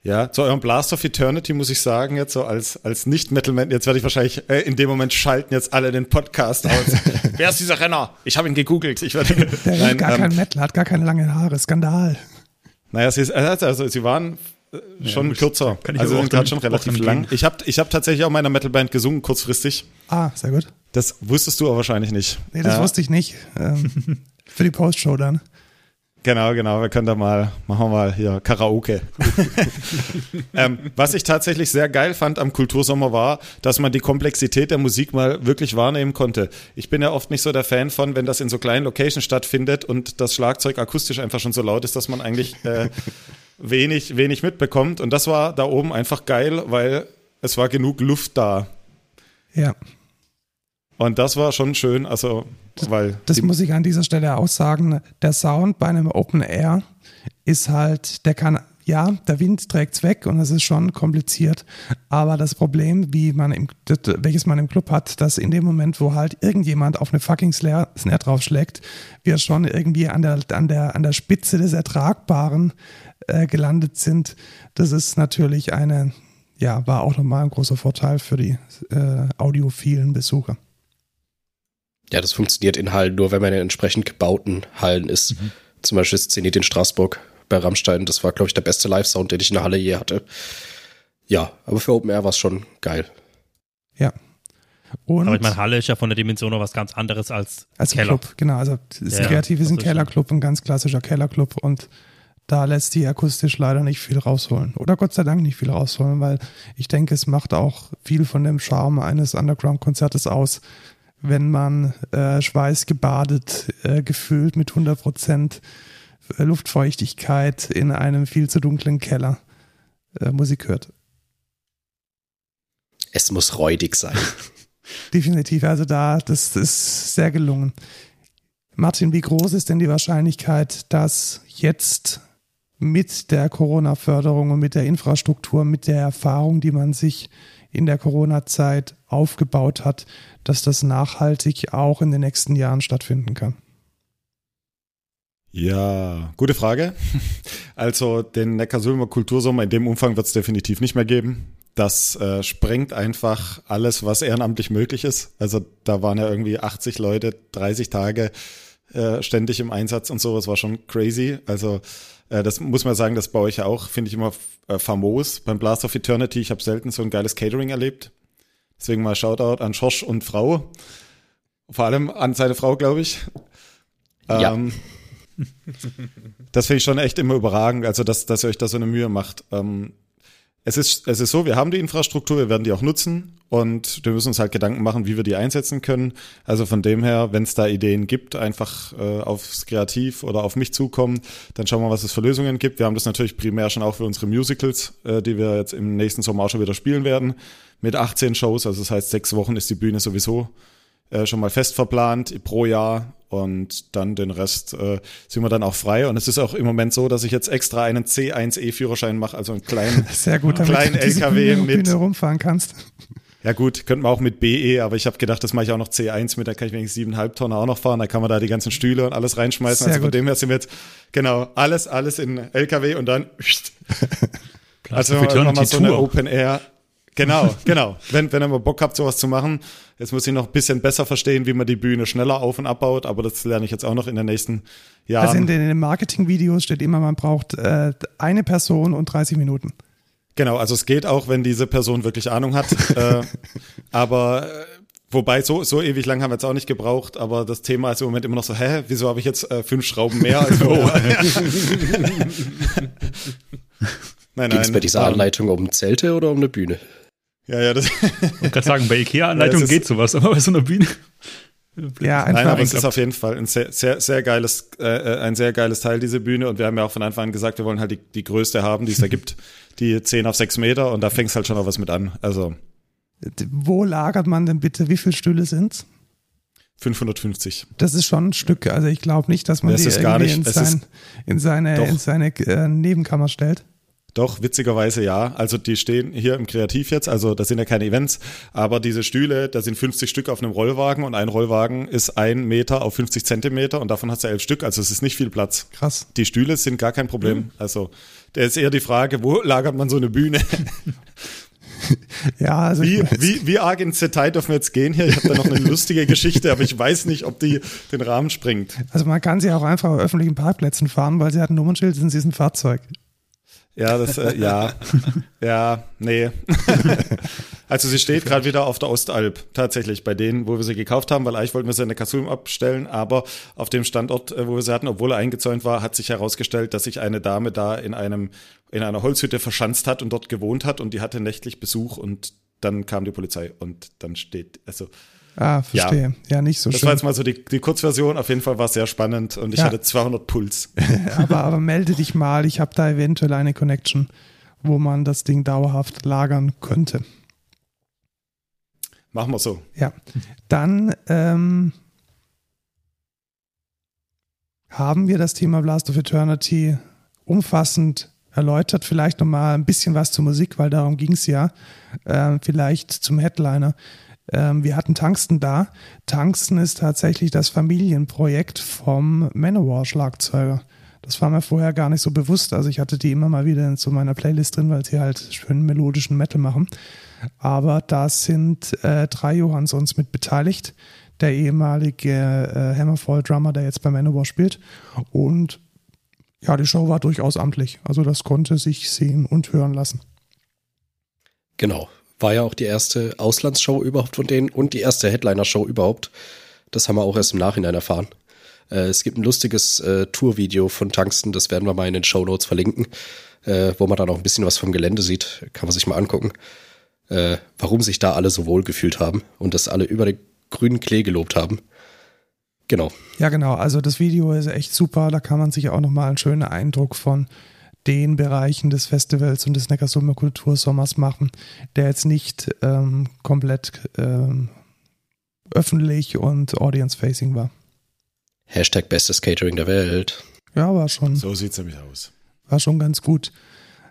ja, zu eurem Blast of Eternity muss ich sagen, jetzt so als, als Nicht-Metal-Man, jetzt werde ich wahrscheinlich äh, in dem Moment schalten jetzt alle den Podcast aus. *laughs* Wer ist dieser Renner? Ich habe ihn gegoogelt. Ich werde, Der nein, gar ähm, kein Metal, hat gar keine langen Haare. Skandal. Naja, sie, ist, also, sie waren äh, schon ja, kürzer. also sind gerade schon relativ lang. Ich habe ich hab tatsächlich auch meiner Metalband gesungen, kurzfristig. Ah, sehr gut. Das wusstest du aber wahrscheinlich nicht. Nee, das ja. wusste ich nicht. Ähm, *laughs* für die Postshow dann. Genau, genau. Wir können da mal, machen wir mal hier Karaoke. *laughs* ähm, was ich tatsächlich sehr geil fand am Kultursommer war, dass man die Komplexität der Musik mal wirklich wahrnehmen konnte. Ich bin ja oft nicht so der Fan von, wenn das in so kleinen Locations stattfindet und das Schlagzeug akustisch einfach schon so laut ist, dass man eigentlich äh, *laughs* wenig, wenig mitbekommt. Und das war da oben einfach geil, weil es war genug Luft da. Ja. Und das war schon schön, also, weil. Das muss ich an dieser Stelle auch sagen. Der Sound bei einem Open Air ist halt, der kann, ja, der Wind trägt es weg und es ist schon kompliziert. Aber das Problem, wie man im, welches man im Club hat, dass in dem Moment, wo halt irgendjemand auf eine fucking Snare, Snare draufschlägt, wir schon irgendwie an der, an der, an der Spitze des Ertragbaren äh, gelandet sind. Das ist natürlich eine, ja, war auch nochmal ein großer Vorteil für die äh, audiophilen Besucher. Ja, das funktioniert in Hallen nur, wenn man in entsprechend gebauten Hallen ist. Mhm. Zum Beispiel das Zenit in Straßburg bei Rammstein. Das war, glaube ich, der beste Live-Sound, den ich in der Halle je hatte. Ja, aber für Open Air war es schon geil. Ja. Und aber ich meine, Halle ist ja von der Dimension noch was ganz anderes als, als Keller. Club. Genau, also das ja, Kreativ ist ein Kellerclub, ein ganz klassischer Kellerclub und da lässt die akustisch leider nicht viel rausholen. Oder Gott sei Dank nicht viel rausholen, weil ich denke, es macht auch viel von dem Charme eines Underground-Konzertes aus, wenn man äh, schweißgebadet, äh, gefüllt mit 100 Prozent äh, Luftfeuchtigkeit in einem viel zu dunklen Keller äh, Musik hört. Es muss räudig sein. *laughs* Definitiv, also da, das ist sehr gelungen. Martin, wie groß ist denn die Wahrscheinlichkeit, dass jetzt mit der Corona-Förderung und mit der Infrastruktur, mit der Erfahrung, die man sich in der Corona-Zeit aufgebaut hat, dass das nachhaltig auch in den nächsten Jahren stattfinden kann? Ja, gute Frage. *laughs* Also den Neckarsulmer Kultursommer in dem Umfang wird es definitiv nicht mehr geben. Das äh, sprengt einfach alles, was ehrenamtlich möglich ist. Also da waren ja irgendwie 80 Leute, 30 Tage äh, ständig im Einsatz und so. Das war schon crazy. Also äh, das muss man sagen, das baue ich ja auch, finde ich immer äh, famos. Beim Blast of Eternity, ich habe selten so ein geiles Catering erlebt. Deswegen mal Shoutout an Schorsch und Frau. Vor allem an seine Frau, glaube ich. Ja. Ähm, *laughs* das finde ich schon echt immer überragend, also dass, dass ihr euch da so eine Mühe macht. Ähm, es ist, es ist so, wir haben die Infrastruktur, wir werden die auch nutzen und wir müssen uns halt Gedanken machen, wie wir die einsetzen können. Also von dem her, wenn es da Ideen gibt, einfach äh, aufs Kreativ oder auf mich zukommen, dann schauen wir, was es für Lösungen gibt. Wir haben das natürlich primär schon auch für unsere Musicals, äh, die wir jetzt im nächsten Sommer auch schon wieder spielen werden, mit 18 Shows. Also das heißt, sechs Wochen ist die Bühne sowieso äh, schon mal fest verplant pro Jahr und dann den Rest äh, sind wir dann auch frei. Und es ist auch im Moment so, dass ich jetzt extra einen C1E-Führerschein mache, also einen kleinen, *laughs* Sehr gut, kleinen LKW mit. Bühne rumfahren kannst. Ja gut, könnte man auch mit BE, aber ich habe gedacht, das mache ich auch noch C1 mit, da kann ich wenigstens siebeneinhalb Tonnen auch noch fahren, da kann man da die ganzen Stühle und alles reinschmeißen. Sehr also von gut. dem her sind wir jetzt, genau, alles, alles in LKW und dann, *laughs* also nochmal so eine Open Air, Genau, genau. Wenn, wenn ihr mal Bock habt, sowas zu machen, jetzt muss ich noch ein bisschen besser verstehen, wie man die Bühne schneller auf- und abbaut, aber das lerne ich jetzt auch noch in den nächsten Jahren. Also in den, in den Marketing-Videos steht immer, man braucht äh, eine Person und 30 Minuten. Genau, also es geht auch, wenn diese Person wirklich Ahnung hat. äh, *laughs* aber äh, wobei, so, so ewig lang haben wir jetzt auch nicht gebraucht, aber das Thema ist im Moment immer noch so, hä, wieso habe ich jetzt äh, fünf Schrauben mehr als *laughs* vorher? *laughs* nein, Ging es bei dieser Anleitung um Zelte oder um eine Bühne? Ja, ja, das. Ich wollte gerade sagen, bei IKEA-Anleitungen ja, geht sowas, aber bei so einer Bühne. Ja, einfach Nein, aber es ist auf jeden Fall ein sehr, sehr, sehr geiles, äh, ein sehr geiles Teil, diese Bühne. Und wir haben ja auch von Anfang an gesagt, wir wollen halt die, die größte haben, die es da gibt. *laughs* Die 10 auf 6 Meter und da fängst halt schon auch was mit an. Also. Wo lagert man denn bitte? Wie viele Stühle sind's? 550. Das ist schon ein Stück. Also ich glaube nicht, dass man das die irgendwie nicht, in, sein, in, seine, in seine äh, Nebenkammer stellt. Doch, witzigerweise ja. Also die stehen hier im Kreativ jetzt, also das sind ja keine Events, aber diese Stühle, da sind 50 Stück auf einem Rollwagen und ein Rollwagen ist ein Meter auf 50 Zentimeter und davon hast du elf Stück, also es ist nicht viel Platz. Krass. Die Stühle sind gar kein Problem. Mhm. Also da ist eher die Frage, wo lagert man so eine Bühne? *laughs* ja, also wie, wie, wie arg ins Detail dürfen wir jetzt gehen hier? Ich habe da noch eine lustige Geschichte, aber ich weiß nicht, ob die den Rahmen springt. Also man kann sie auch einfach auf öffentlichen Parkplätzen fahren, weil sie hat ein Nummernschild in diesem Fahrzeug. Ja, das, äh, ja, *laughs* ja, nee. *laughs* also sie steht gerade wieder auf der Ostalb, tatsächlich, bei denen, wo wir sie gekauft haben, weil eigentlich wollten wir sie in der Kasum abstellen, aber auf dem Standort, äh, wo wir sie hatten, obwohl er eingezäunt war, hat sich herausgestellt, dass sich eine Dame da in einem, in einer Holzhütte verschanzt hat und dort gewohnt hat und die hatte nächtlich Besuch und dann kam die Polizei und dann steht, also Ah, verstehe. Ja, ja nicht so das schön. Das war jetzt mal so die, die Kurzversion. Auf jeden Fall war es sehr spannend und ich ja. hatte 200 Puls. *laughs* aber, aber melde dich mal. Ich habe da eventuell eine Connection, wo man das Ding dauerhaft lagern könnte. Machen wir so. Ja. Dann ähm, haben wir das Thema Blast of Eternity umfassend erläutert. Vielleicht nochmal ein bisschen was zur Musik, weil darum ging es ja. Ähm, vielleicht zum Headliner. Ähm, wir hatten Tungsten da. Tungsten ist tatsächlich das Familienprojekt vom Manowar-Schlagzeuger. Das war mir vorher gar nicht so bewusst. Also ich hatte die immer mal wieder in so meiner Playlist drin, weil sie halt schönen melodischen Metal machen. Aber da sind äh, drei Johanssons mit beteiligt. Der ehemalige äh, Hammerfall-Drummer, der jetzt bei Manowar spielt. Und ja, die Show war durchaus amtlich. Also das konnte sich sehen und hören lassen. Genau. War ja auch die erste Auslandsshow überhaupt von denen und die erste Headliner-Show überhaupt. Das haben wir auch erst im Nachhinein erfahren. Äh, es gibt ein lustiges äh, Tourvideo von Tungsten, das werden wir mal in den Show Notes verlinken, äh, wo man dann auch ein bisschen was vom Gelände sieht. Kann man sich mal angucken, äh, warum sich da alle so wohl gefühlt haben und dass alle über den grünen Klee gelobt haben. Genau. Ja, genau. Also das Video ist echt super. Da kann man sich auch nochmal einen schönen Eindruck von den Bereichen des Festivals und des Neckarsulmer Kultursommers machen, der jetzt nicht ähm, komplett ähm, öffentlich und audience-facing war. Hashtag bestes Catering der Welt. Ja, war schon. So sieht es nämlich aus. War schon ganz gut.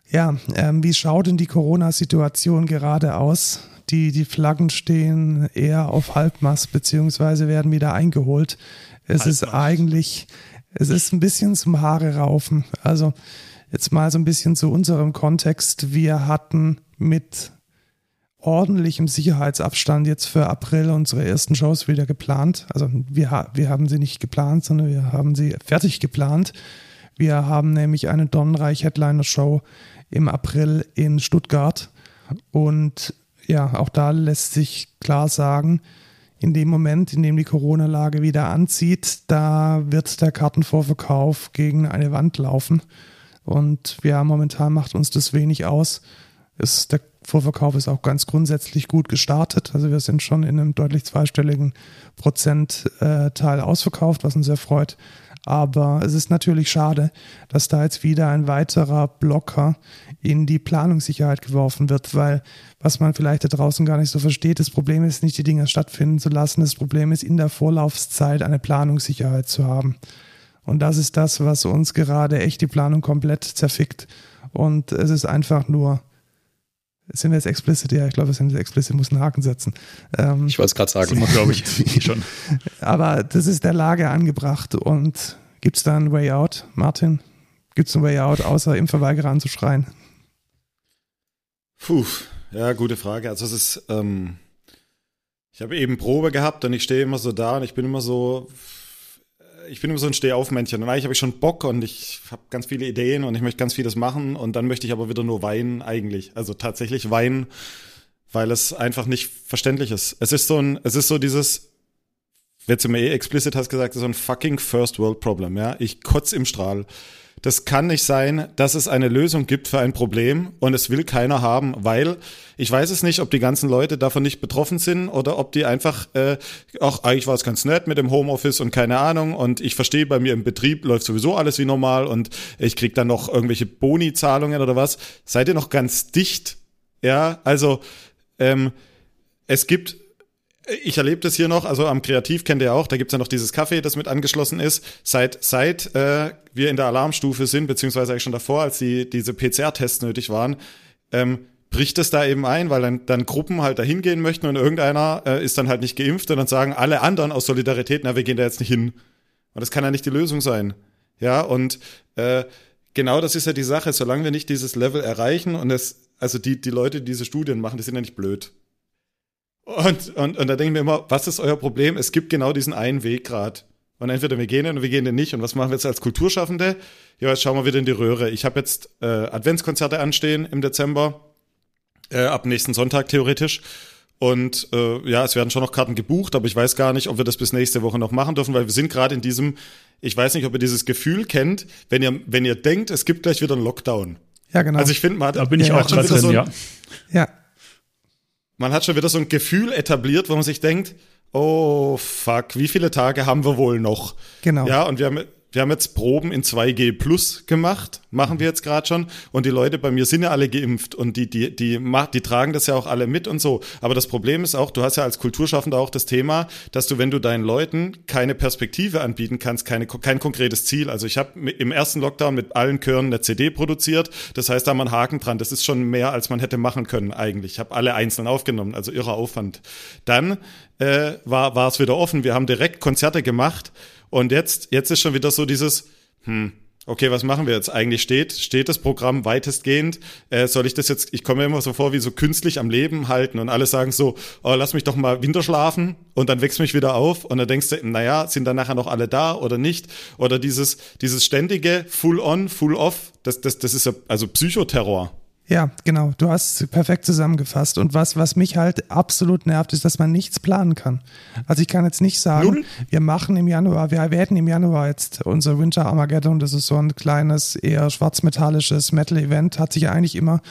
Ja, ähm, wie schaut denn die Corona-Situation gerade aus? Die, die Flaggen stehen eher auf Halbmast, beziehungsweise werden wieder eingeholt. Es Halbmast. ist eigentlich, es ist ein bisschen zum Haare raufen. Also, Jetzt mal so ein bisschen zu unserem Kontext. Wir hatten mit ordentlichem Sicherheitsabstand jetzt für April unsere ersten Shows wieder geplant. Also wir, wir haben sie nicht geplant, sondern wir haben sie fertig geplant. Wir haben nämlich eine Donnenreich Headliner Show im April in Stuttgart. Und ja, auch da lässt sich klar sagen, in dem Moment, in dem die Corona-Lage wieder anzieht, da wird der Kartenvorverkauf gegen eine Wand laufen. Und ja, momentan macht uns das wenig aus. Ist, der Vorverkauf ist auch ganz grundsätzlich gut gestartet. Also wir sind schon in einem deutlich zweistelligen Prozentteil ausverkauft, was uns sehr freut. Aber es ist natürlich schade, dass da jetzt wieder ein weiterer Blocker in die Planungssicherheit geworfen wird, weil was man vielleicht da draußen gar nicht so versteht, das Problem ist nicht, die Dinge stattfinden zu lassen. Das Problem ist, in der Vorlaufzeit eine Planungssicherheit zu haben. Und das ist das, was uns gerade echt die Planung komplett zerfickt. Und es ist einfach nur, sind wir jetzt explicit? Ja, ich glaube, wir sind jetzt explicit, muss einen Haken setzen. Ähm, ich wollte es gerade sagen. glaube ich, *laughs* schon. Aber das ist der Lage angebracht. Und gibt es da einen Way Out, Martin? Gibt es einen Way Out, außer im Verweigerer anzuschreien? Puh, Ja, gute Frage. Also es ist, ähm, ich habe eben Probe gehabt und ich stehe immer so da und ich bin immer so, ich bin immer so ein Stehaufmännchen. Und eigentlich habe ich schon Bock und ich habe ganz viele Ideen und ich möchte ganz vieles machen und dann möchte ich aber wieder nur weinen eigentlich. Also tatsächlich weinen, weil es einfach nicht verständlich ist. Es ist so ein, es ist so dieses, wer zu mir eh explicit hast gesagt, so ein fucking First World Problem, ja. Ich kotz im Strahl. Das kann nicht sein, dass es eine Lösung gibt für ein Problem und es will keiner haben, weil ich weiß es nicht, ob die ganzen Leute davon nicht betroffen sind oder ob die einfach, äh, ach, eigentlich war es ganz nett mit dem Homeoffice und keine Ahnung und ich verstehe, bei mir im Betrieb läuft sowieso alles wie normal und ich krieg dann noch irgendwelche Boni-Zahlungen oder was. Seid ihr noch ganz dicht? Ja, also ähm, es gibt ich erlebe das hier noch, also am Kreativ kennt ihr auch, da gibt's ja noch dieses Café, das mit angeschlossen ist. Seit, seit äh, wir in der Alarmstufe sind, beziehungsweise eigentlich schon davor, als die, diese PCR-Tests nötig waren, ähm, bricht es da eben ein, weil dann, dann Gruppen halt dahin gehen möchten und irgendeiner äh, ist dann halt nicht geimpft und dann sagen alle anderen aus Solidarität, na, wir gehen da jetzt nicht hin. Und das kann ja nicht die Lösung sein. Ja, und äh, genau das ist ja die Sache, solange wir nicht dieses Level erreichen und es, also die, die Leute, die diese Studien machen, die sind ja nicht blöd. Und, und, und da denken wir immer, was ist euer Problem? Es gibt genau diesen einen Weg gerade. Und entweder wir gehen den oder wir gehen den nicht. Und was machen wir jetzt als Kulturschaffende? Ja, jetzt schauen wir wieder in die Röhre. Ich habe jetzt äh, Adventskonzerte anstehen im Dezember, äh, ab nächsten Sonntag theoretisch. Und äh, ja, es werden schon noch Karten gebucht, aber ich weiß gar nicht, ob wir das bis nächste Woche noch machen dürfen, weil wir sind gerade in diesem, ich weiß nicht, ob ihr dieses Gefühl kennt, wenn ihr, wenn ihr denkt, es gibt gleich wieder einen Lockdown. Ja, genau. Also ich finde, man hat, da bin ich auch gerade drin, so ein, ja. Ja, man hat schon wieder so ein Gefühl etabliert, wo man sich denkt, oh fuck, wie viele Tage haben wir wohl noch? Genau. Ja, und wir haben, wir haben jetzt Proben in 2G Plus gemacht, machen wir jetzt gerade schon. Und die Leute bei mir sind ja alle geimpft und die, die, die, die tragen das ja auch alle mit und so. Aber das Problem ist auch, du hast ja als Kulturschaffender auch das Thema, dass du, wenn du deinen Leuten keine Perspektive anbieten kannst, keine, kein konkretes Ziel. Also ich habe im ersten Lockdown mit allen Chören eine CD produziert. Das heißt, da haben wir einen Haken dran. Das ist schon mehr, als man hätte machen können eigentlich. Ich habe alle einzeln aufgenommen, also irrer Aufwand. Dann äh, war, war es wieder offen. Wir haben direkt Konzerte gemacht und jetzt, jetzt ist schon wieder so dieses, hm, okay, was machen wir jetzt? Eigentlich steht, steht das Programm weitestgehend. Äh, soll ich das jetzt, ich komme mir immer so vor, wie so künstlich am Leben halten und alle sagen so, oh, lass mich doch mal winterschlafen und dann wächst mich wieder auf und dann denkst du, naja, sind dann nachher noch alle da oder nicht? Oder dieses, dieses ständige Full on, Full off, das, das, das ist ja also Psychoterror. Ja, genau. Du hast perfekt zusammengefasst. Und was, was mich halt absolut nervt, ist, dass man nichts planen kann. Also ich kann jetzt nicht sagen, Nun? wir machen im Januar, wir werden im Januar jetzt unser Winter Armageddon, das ist so ein kleines, eher schwarzmetallisches Metal-Event, hat sich eigentlich immer,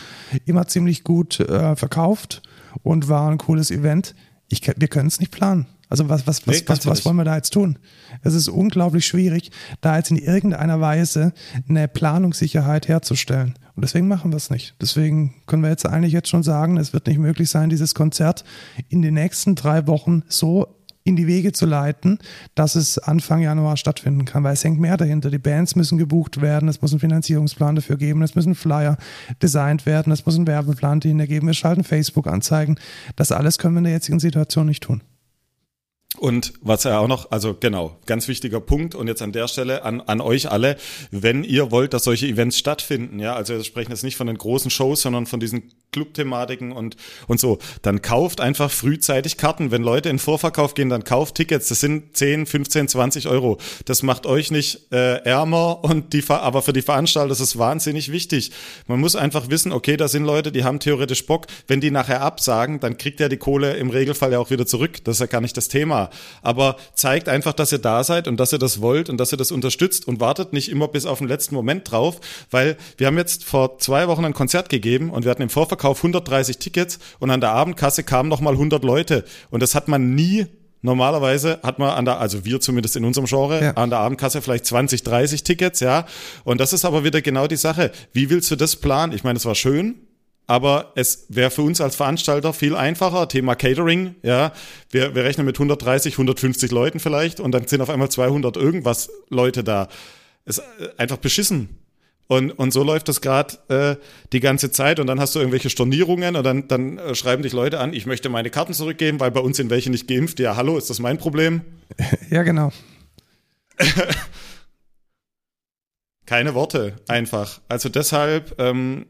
immer ziemlich gut äh, verkauft und war ein cooles Event. Ich, wir können es nicht planen. Also was, was, was, nee, was, was wollen wir da jetzt tun? Es ist unglaublich schwierig, da jetzt in irgendeiner Weise eine Planungssicherheit herzustellen. Und deswegen machen wir es nicht. Deswegen können wir jetzt eigentlich jetzt schon sagen, es wird nicht möglich sein, dieses Konzert in den nächsten drei Wochen so in die Wege zu leiten, dass es Anfang Januar stattfinden kann, weil es hängt mehr dahinter. Die Bands müssen gebucht werden, es muss einen Finanzierungsplan dafür geben, es müssen Flyer designt werden, es muss einen Werbeplan dahinter geben, wir schalten Facebook-Anzeigen. Das alles können wir in der jetzigen Situation nicht tun. Und was ja auch noch, also genau, ganz wichtiger Punkt und jetzt an der Stelle an, an euch alle, wenn ihr wollt, dass solche Events stattfinden, ja, also wir sprechen jetzt nicht von den großen Shows, sondern von diesen Clubthematiken und, und so, dann kauft einfach frühzeitig Karten. Wenn Leute in Vorverkauf gehen, dann kauft Tickets. Das sind 10, 15, 20 Euro. Das macht euch nicht äh, ärmer und die, aber für die Veranstalter ist es wahnsinnig wichtig. Man muss einfach wissen, okay, da sind Leute, die haben theoretisch Bock. Wenn die nachher absagen, dann kriegt er die Kohle im Regelfall ja auch wieder zurück. Das ist ja gar nicht das Thema. Aber zeigt einfach, dass ihr da seid und dass ihr das wollt und dass ihr das unterstützt und wartet nicht immer bis auf den letzten Moment drauf, weil wir haben jetzt vor zwei Wochen ein Konzert gegeben und wir hatten im Vorverkauf 130 Tickets und an der Abendkasse kamen nochmal 100 Leute und das hat man nie Normalerweise hat man an der, also wir zumindest in unserem Genre, ja. an der Abendkasse vielleicht 20, 30 Tickets, ja. Und das ist aber wieder genau die Sache. Wie willst du das planen? Ich meine, es war schön, aber es wäre für uns als Veranstalter viel einfacher. Thema Catering, ja. Wir, wir rechnen mit 130, 150 Leuten vielleicht und dann sind auf einmal 200 irgendwas Leute da. Ist äh, einfach beschissen. Und, und so läuft das gerade äh, die ganze Zeit und dann hast du irgendwelche Stornierungen und dann, dann äh, schreiben dich Leute an, ich möchte meine Karten zurückgeben, weil bei uns sind welche nicht geimpft. Ja, hallo, ist das mein Problem? *laughs* Ja, genau. *laughs* Keine Worte, einfach. Also deshalb, ähm,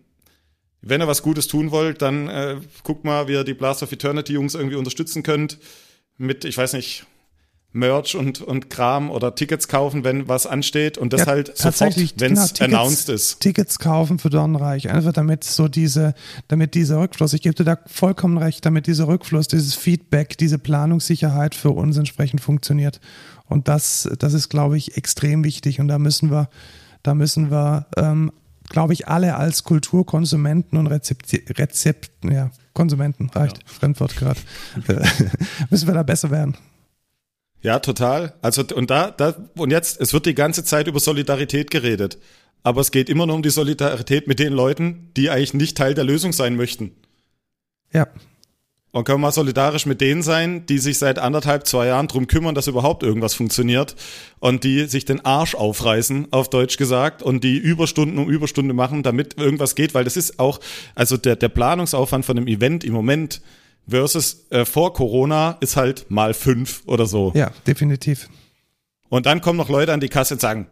wenn ihr was Gutes tun wollt, dann äh, guckt mal, wie ihr die Blast of Eternity Jungs irgendwie unterstützen könnt. Mit, ich weiß nicht, Merch und, und Kram oder Tickets kaufen, wenn was ansteht und das ja, halt sofort, wenn es genau, announced ist. Tickets kaufen für Dornreich, einfach damit so diese, damit dieser Rückfluss, ich gebe dir da vollkommen recht, damit dieser Rückfluss, dieses Feedback, diese Planungssicherheit für uns entsprechend funktioniert. Und das, das ist, glaube ich, extrem wichtig und da müssen wir, da müssen wir ähm, glaube ich, alle als Kulturkonsumenten und Rezepti Rezepten, ja, Konsumenten, reicht, ja. Fremdwort gerade, *laughs* müssen wir da besser werden. Ja, total. Also, und da, da, und jetzt, es wird die ganze Zeit über Solidarität geredet. Aber es geht immer nur um die Solidarität mit den Leuten, die eigentlich nicht Teil der Lösung sein möchten. Ja. Und können wir mal solidarisch mit denen sein, die sich seit anderthalb, zwei Jahren drum kümmern, dass überhaupt irgendwas funktioniert und die sich den Arsch aufreißen, auf Deutsch gesagt, und die Überstunden um Überstunde machen, damit irgendwas geht, weil das ist auch, also der, der Planungsaufwand von einem Event im Moment versus äh, vor Corona ist halt mal fünf oder so. Ja, definitiv. Und dann kommen noch Leute an die Kasse und sagen,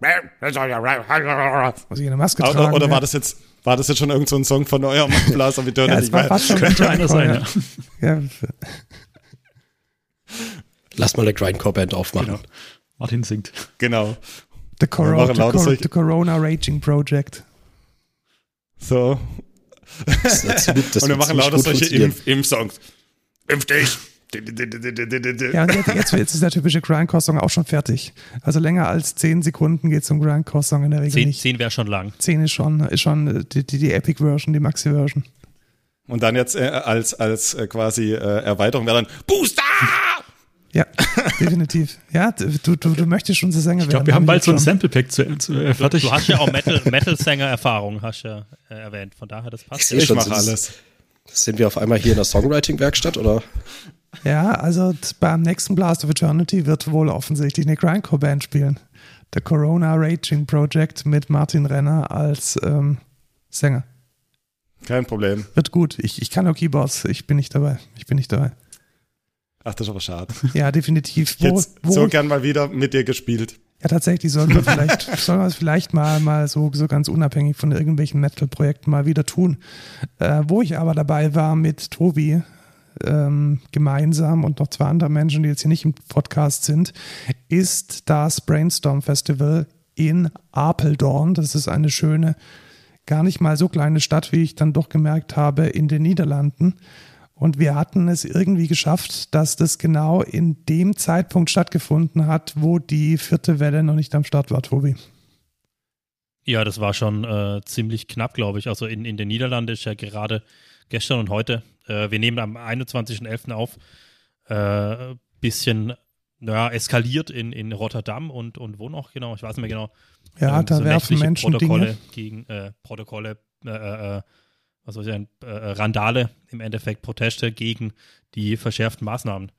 muss ich eine Maske oder, tragen? Oder war das jetzt war das jetzt schon irgendein so ein Song von eurem *laughs* Blaser wie Dörner? ja, es war fast schon könnte einer sein. Ja. ja. Lass mal eine Grindcore-Band aufmachen. Genau. Martin singt. Genau. The, Coro the, Cor the Corona Raging Project. So. Das, das, das *laughs* und wir machen lauter solche Impf-Songs. Impf dich! *laughs* Ja, und jetzt, jetzt, ist der typische Grindcore-Song auch schon fertig. Also länger als 10 Sekunden geht zum Grindcore-Song in der Regel 10, nicht. 10 wäre schon lang. 10 ist schon, ist schon die, die, die Epic-Version, die Maxi-Version. Und dann jetzt äh, als, als äh, quasi äh, Erweiterung wäre dann Booster! Ja, *laughs* definitiv. Ja, du, du, du möchtest schon so Sänger ich glaub, werden. Wir haben bald so ein Sample-Pack zu, zu, äh, fertig. Du, *laughs* du, hast ja auch Metal-Sänger-Erfahrung, Metal hast ja äh, erwähnt. Von daher, das passt. Ich, ich mache alles. Sind wir auf einmal hier in der Songwriting-Werkstatt oder? Ja, also beim nächsten Blast of Eternity wird wohl offensichtlich eine Grindcore-Band spielen. The Corona Raging Project mit Martin Renner als ähm, Sänger. Kein Problem. Wird gut. Ich, ich kann auch Keyboards. Ich bin nicht dabei. Ich bin nicht dabei. Ach, das ist aber schade. Ja, definitiv. Wo, Jetzt wo so gern mal wieder mit dir gespielt. Ja, tatsächlich sollen wir vielleicht, *laughs* sollen wir es vielleicht mal, mal so, so ganz unabhängig von irgendwelchen Metal-Projekten mal wieder tun. Äh, wo ich aber dabei war mit Tobi, ähm, gemeinsam und noch zwei andere Menschen, die jetzt hier nicht im Podcast sind, ist das Brainstorm Festival in Apeldoorn. Das ist eine schöne, gar nicht mal so kleine Stadt, wie ich dann doch gemerkt habe, in den Niederlanden. Und wir hatten es irgendwie geschafft, dass das genau in dem Zeitpunkt stattgefunden hat, wo die vierte Welle noch nicht am Start war, Tobi. Ja, das war schon äh, ziemlich knapp, glaube ich. Also in, in den Niederlanden ist ja gerade gestern und heute äh, wir nehmen am 21.11. auf. Äh, bisschen naja, eskaliert in, in Rotterdam und, und wo noch genau, ich weiß nicht mehr genau. Ja, ähm, da so werfen Menschen Protokolle Dinge. gegen äh, Protokolle, äh, äh, was soll ich sagen, äh, Randale im Endeffekt, Proteste gegen die verschärften Maßnahmen.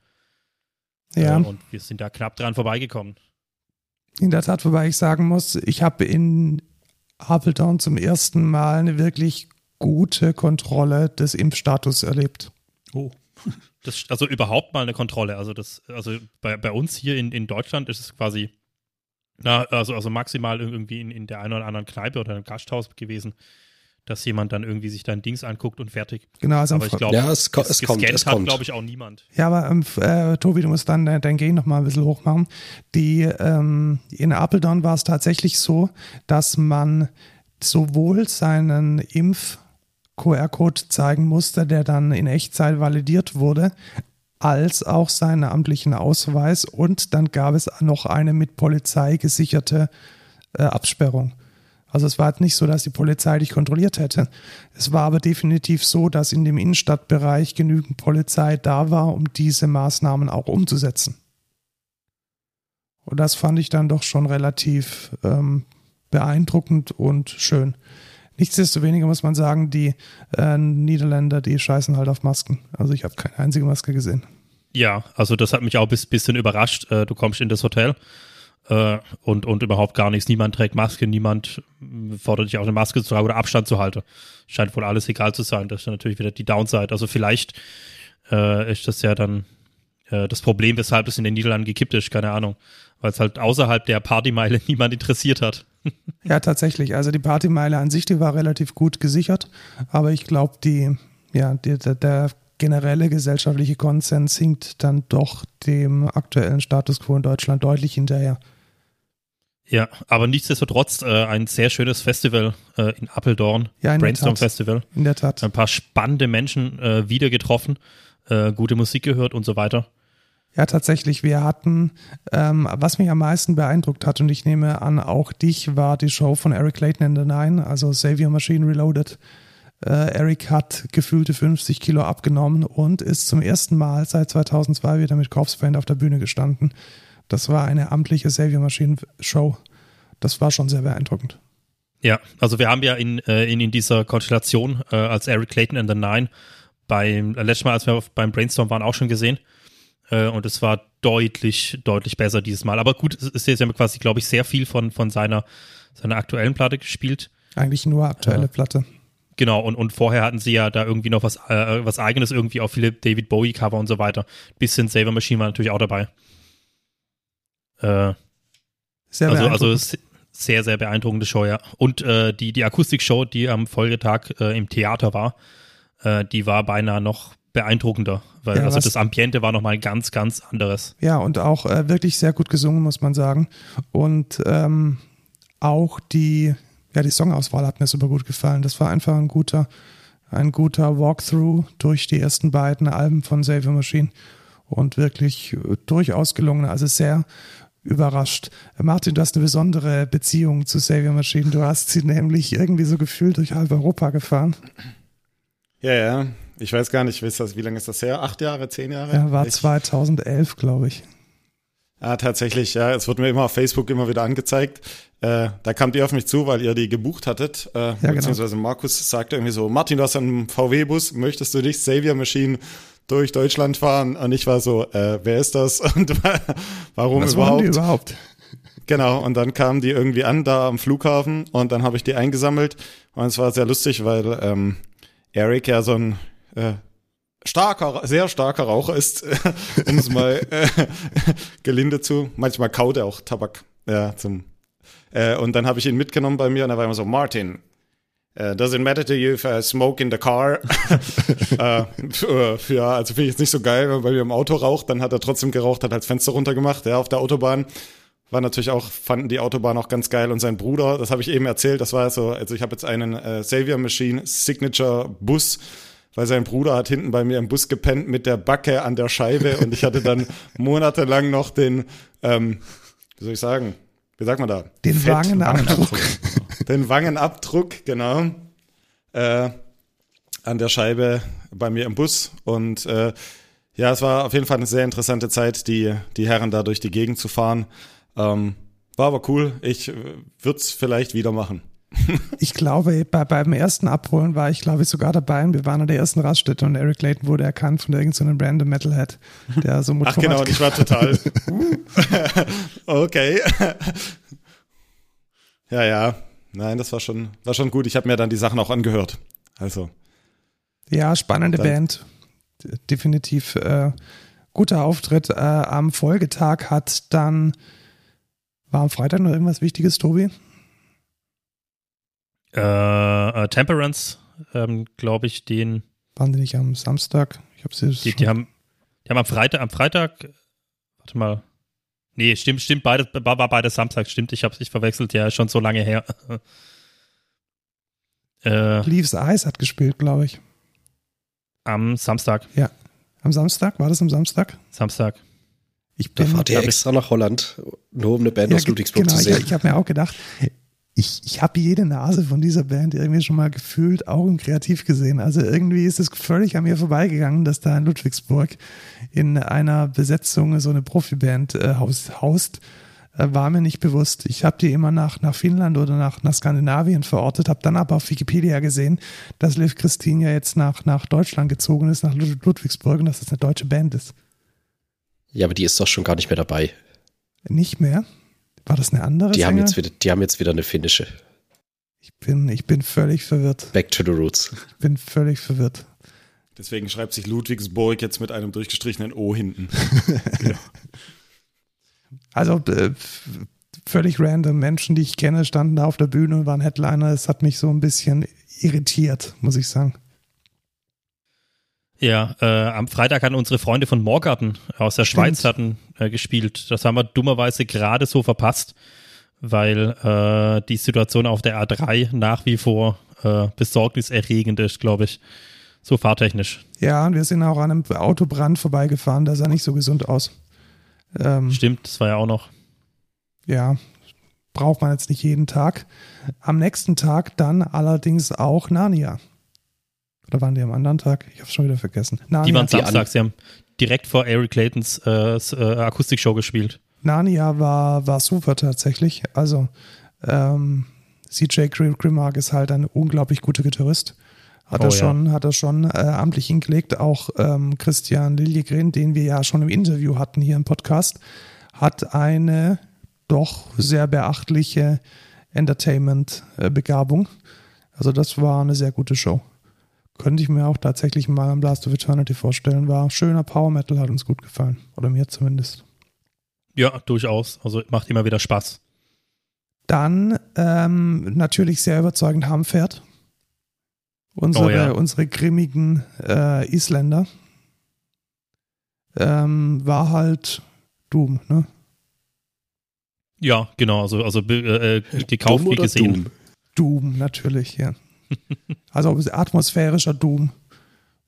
Ja. und wir sind da knapp dran vorbeigekommen. In der Tat, wobei ich sagen muss, ich habe in Apeldoorn zum ersten Mal eine wirklich gute Kontrolle des Impfstatus erlebt. Oh. Das, also überhaupt mal eine Kontrolle. Also das, also bei, bei uns hier in, in Deutschland ist es quasi, na, also, also maximal irgendwie in, in der einen oder anderen Kneipe oder einem Gasthaus gewesen, dass jemand dann irgendwie sich dein Dings anguckt und fertig. Genau, also aber ich glaube, ja, es, es, es kommt, es hat, glaube ich, auch niemand. Ja, aber ähm, äh, Tobi, du musst dann äh, dein Gain noch mal ein bisschen hoch machen. Die, ähm, in Apeldoorn war es tatsächlich so, dass man sowohl seinen Impf- QR-Code zeigen musste, der dann in Echtzeit validiert wurde, als auch seinen amtlichen Ausweis und dann gab es noch eine mit Polizei gesicherte äh, Absperrung. Also es war halt nicht so, dass die Polizei dich kontrolliert hätte. Es war aber definitiv so, dass in dem Innenstadtbereich genügend Polizei da war, um diese Maßnahmen auch umzusetzen. Und das fand ich dann doch schon relativ ähm, beeindruckend und schön. Nichtsdestoweniger muss man sagen, die äh, Niederländer, die scheißen halt auf Masken. Also ich habe keine einzige Maske gesehen. Ja, also das hat mich auch ein bisschen überrascht. Äh, du kommst in das Hotel äh, und, und überhaupt gar nichts. Niemand trägt Maske, niemand fordert dich auch eine Maske zu tragen oder Abstand zu halten. Scheint wohl alles egal zu sein. Das ist natürlich wieder die Downside. Also vielleicht äh, ist das ja dann äh, das Problem, weshalb es in den Niederlanden gekippt ist, keine Ahnung. Weil es halt außerhalb der Partymeile *laughs* niemand interessiert hat. *laughs* ja, tatsächlich. Also die Partymeile an sich, die war relativ gut gesichert, aber ich glaube, die, ja, die, der, der generelle gesellschaftliche Konsens hinkt dann doch dem aktuellen Status quo in Deutschland deutlich hinterher. Ja, aber nichtsdestotrotz äh, ein sehr schönes Festival äh, in Appeldorn, ja, in Brainstorm Festival. In der Tat. Ein paar spannende Menschen äh, wieder getroffen, äh, gute Musik gehört und so weiter. Ja, tatsächlich. Wir hatten, ähm, was mich am meisten beeindruckt hat, und ich nehme an, auch dich, war die Show von Eric Clayton in the Nine, also Savior Machine Reloaded. Äh, Eric hat gefühlte 50 Kilo abgenommen und ist zum ersten Mal seit 2002 wieder mit Corpse auf der Bühne gestanden. Das war eine amtliche Savior Machine Show. Das war schon sehr beeindruckend. Ja, also wir haben ja in, äh, in, in dieser Konstellation äh, als Eric Clayton in the Nine beim äh, letztes Mal, als wir beim Brainstorm waren, auch schon gesehen. Äh, und es war deutlich, deutlich besser dieses Mal. Aber gut, es ist jetzt ja quasi, glaube ich, sehr viel von, von seiner, seiner aktuellen Platte gespielt. Eigentlich nur aktuelle Platte. Genau, und, und vorher hatten sie ja da irgendwie noch was, äh, was eigenes, irgendwie auch viele David Bowie-Cover und so weiter. Bisschen Saver Machine war natürlich auch dabei. Äh, sehr also, also sehr, sehr beeindruckende Show, ja. Und äh, die, die Akustikshow, die am Folgetag äh, im Theater war, äh, die war beinahe noch beeindruckender, weil ja, also das Ambiente war nochmal ganz, ganz anderes. Ja, und auch äh, wirklich sehr gut gesungen, muss man sagen. Und ähm, auch die, ja, die Songauswahl hat mir super gut gefallen. Das war einfach ein guter, ein guter Walkthrough durch die ersten beiden Alben von Savior Machine und wirklich äh, durchaus gelungen. Also sehr überrascht. Martin, du hast eine besondere Beziehung zu Savior Machine. Du hast sie nämlich irgendwie so gefühlt durch halb Europa gefahren. Ja, ja. Ich weiß gar nicht, wie lange ist das her? Acht Jahre, zehn Jahre? Ja, war 2011, glaube ich. Ja, tatsächlich, ja. Es wird mir immer auf Facebook immer wieder angezeigt. Äh, da kamt ihr auf mich zu, weil ihr die gebucht hattet. Äh, ja, genau. beziehungsweise genau. Markus sagte irgendwie so, Martin, du hast einen VW-Bus, möchtest du nicht Savior Machine durch Deutschland fahren und ich war so, äh, wer ist das *laughs* und warum Was überhaupt? Die überhaupt? Genau, und dann kamen die irgendwie an da am Flughafen und dann habe ich die eingesammelt und es war sehr lustig, weil ähm, Eric ja so ein äh, starker, sehr starker Raucher ist, *laughs* um es mal äh, gelinde zu. Manchmal kaut er auch Tabak ja, zum äh, und dann habe ich ihn mitgenommen bei mir und er war immer so, Martin, Uh, does it matter to you if I smoke in the car? uh, für, für, also finde ich jetzt nicht so geil, bei mir im Auto raucht, dann hat er trotzdem geraucht, hat halt Fenster runtergemacht, ja, auf der Autobahn. War natürlich auch, fanden die Autobahn auch ganz geil und sein Bruder, das habe ich eben erzählt, das war so, also ich habe jetzt einen äh, Savior Machine Signature Bus, weil sein Bruder hat hinten bei mir im Bus gepennt mit der Backe an der Scheibe und ich hatte dann *laughs* monatelang noch den, ähm, wie soll ich sagen, wie sagt man da? Den Fett, Wangenabdruck. Den Wangenabdruck, genau. Äh, an der Scheibe bei mir im Bus. Und äh, ja, es war auf jeden Fall eine sehr interessante Zeit, die, die Herren da durch die Gegend zu fahren. Ähm, war aber cool. Ich äh, würde es vielleicht wieder machen. *laughs* ich glaube, bei, beim ersten Abholen war ich, glaube ich, sogar dabei. Wir waren an der ersten Raststätte und Eric Clayton wurde erkannt von irgendeinem so random Metalhead, der so Motorrad Ach genau, und ich war total. *laughs* *laughs* okay. ja, ja. Nein, das war schon, war schon gut. Ich habe mir dann die Sachen auch angehört. Also. Ja, spannende Band. Definitiv äh, guter Auftritt. Äh, am Folgetag hat dann, war am Freitag noch irgendwas Wichtiges, Tobi? Äh, äh, Temperance, ähm, glaube ich, den. Waren die nicht am Samstag? Ich habe sie. Die, die, haben, die haben am Freitag, am Freitag, warte mal. Nee, stimmt, stimmt, beides, war, beides Samstag, stimmt, ich habe ich verwechselt, ja, schon so lange her. *laughs* äh, Leaves Eyes hat gespielt, glaube ich. Am Samstag. Ja. Am Samstag? War das am Samstag? Samstag. Ich bin, da fahrt ihr extra nach Holland, nur um eine Band ja, aus Ludwigsburg genau, zu sehen. Ja, ich habe mir auch gedacht, ich, ich habe jede Nase von dieser Band irgendwie schon mal gefühlt, auch im Kreativ gesehen. Also irgendwie ist es völlig an mir vorbeigegangen, dass da in Ludwigsburg in einer Besetzung so eine Profiband äh, haust. haust äh, war mir nicht bewusst. Ich habe die immer nach, nach Finnland oder nach, nach Skandinavien verortet, habe dann aber auf Wikipedia gesehen, dass Liv Christine ja jetzt nach, nach Deutschland gezogen ist, nach Ludwigsburg und dass das eine deutsche Band ist. Ja, aber die ist doch schon gar nicht mehr dabei. Nicht mehr? War das eine andere die Haben jetzt wieder, die haben jetzt wieder eine finnische. Ich bin, ich bin völlig verwirrt. Back to the roots. Ich bin völlig verwirrt. Deswegen schreibt sich Ludwigsburg jetzt mit einem durchgestrichenen O hinten. ja. *laughs* Also, äh, völlig random Menschen, die ich kenne, standen da auf der Bühne und waren Headliner. Es hat mich so ein bisschen irritiert, muss ich sagen. Ja, äh, am Freitag hatten unsere Freunde von Morgarten aus der Stimmt. Schweiz hatten äh, gespielt. Das haben wir dummerweise gerade so verpasst, weil äh, die Situation auf der A3 nach wie vor äh, besorgniserregend ist, glaube ich. So fahrtechnisch. Ja, und wir sind auch an einem Autobrand vorbeigefahren, der sah nicht so gesund aus. Ähm, Stimmt, das war ja auch noch. Ja, braucht man jetzt nicht jeden Tag. Am nächsten Tag dann allerdings auch Narnia. Oder waren die am anderen Tag? Ich habe es schon wieder vergessen. Narnia. Die waren Samstag. Sie haben direkt vor Eric Claytons äh, äh, Akustikshow gespielt. Narnia war, war super tatsächlich. Also ähm, CJ Grimmark ist halt ein unglaublich guter Gitarrist. Hat oh, er schon, ja. hat er schon äh, amtlich hingelegt. Auch ähm, Christian Liljegren, den wir ja schon im Interview hatten hier im Podcast, hat eine doch sehr beachtliche Entertainment-Begabung. Also das war eine sehr gute Show. Könnte ich mir auch tatsächlich mal am Blast of Eternity vorstellen. War schöner Power Metal, hat uns gut gefallen. Oder mir zumindest. Ja, durchaus. Also macht immer wieder Spaß. Dann ähm, natürlich sehr überzeugend Hamfert. Unsere, oh ja. unsere grimmigen äh, Isländer. Ähm, war halt Doom, ne? Ja, genau. Also, also äh, äh gekauft wie gesehen. Doom? Doom, natürlich, ja. Also atmosphärischer Doom.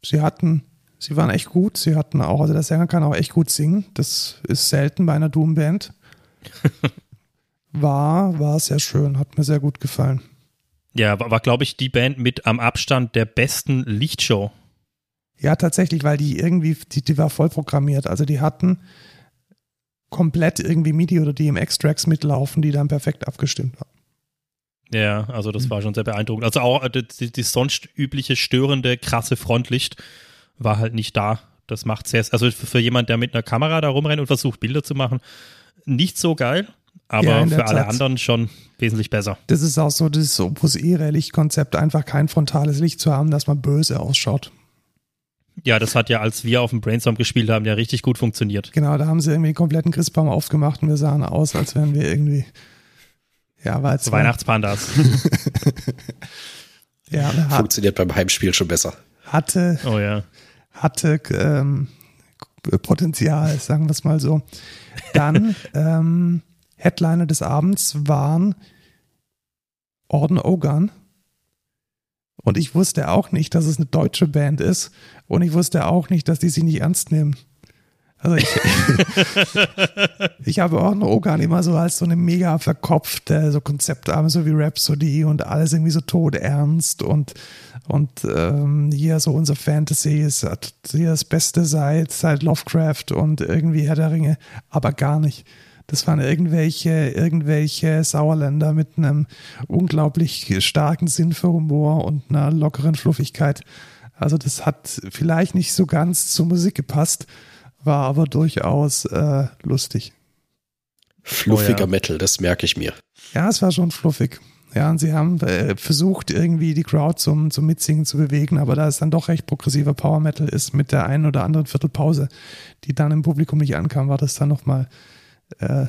Sie hatten, sie waren echt gut. Sie hatten auch, also der Sänger kann auch echt gut singen. Das ist selten bei einer Doom-Band. War, war sehr schön, hat mir sehr gut gefallen. Ja, war, war glaube ich, die Band mit am Abstand der besten Lichtshow. Ja, tatsächlich, weil die irgendwie, die, die war voll programmiert. Also die hatten komplett irgendwie MIDI oder DMX-Tracks mitlaufen, die dann perfekt abgestimmt waren. Ja, also das war schon sehr beeindruckend. Also auch äh, die, die sonst übliche störende, krasse Frontlicht war halt nicht da. Das macht sehr, also für, für jemand, der mit einer Kamera da rumrennt und versucht, Bilder zu machen, nicht so geil aber ja, für alle Tat. anderen schon wesentlich besser. Das ist auch so das Opus E-Lichtkonzept, einfach kein frontales Licht zu haben, dass man böse ausschaut. Ja, das hat ja, als wir auf dem Brainstorm gespielt haben, ja richtig gut funktioniert. Genau, da haben sie irgendwie den kompletten Christbaum aufgemacht und wir sahen aus, als wären wir irgendwie. Ja, war jetzt. Weihnachtspandas. *laughs* ja, hat, funktioniert beim Heimspiel schon besser. Hatte. Oh ja. Hatte ähm, Potenzial, sagen wir es mal so. Dann *laughs* ähm, Headliner des Abends waren Orden Ogan. Und ich wusste auch nicht, dass es eine deutsche Band ist. Und ich wusste auch nicht, dass die sich nicht ernst nehmen. Also ich, *laughs* ich habe Orden Ogan immer so als so eine mega verkopfte, so Konzeptarme, so wie Rhapsody und alles irgendwie so todernst und, und ähm, hier so unser Fantasy ist hier das Beste seit, seit Lovecraft und irgendwie Herr der Ringe, aber gar nicht. Das waren irgendwelche, irgendwelche Sauerländer mit einem unglaublich starken Sinn für Humor und einer lockeren Fluffigkeit. Also das hat vielleicht nicht so ganz zur Musik gepasst, war aber durchaus äh, lustig. Fluffiger oh ja. Metal, das merke ich mir. Ja, es war schon fluffig. Ja, und sie haben äh, versucht, irgendwie die Crowd zum, zum Mitsingen zu bewegen, aber da es dann doch recht progressiver Power Metal ist mit der einen oder anderen Viertelpause, die dann im Publikum nicht ankam, war das dann nochmal äh,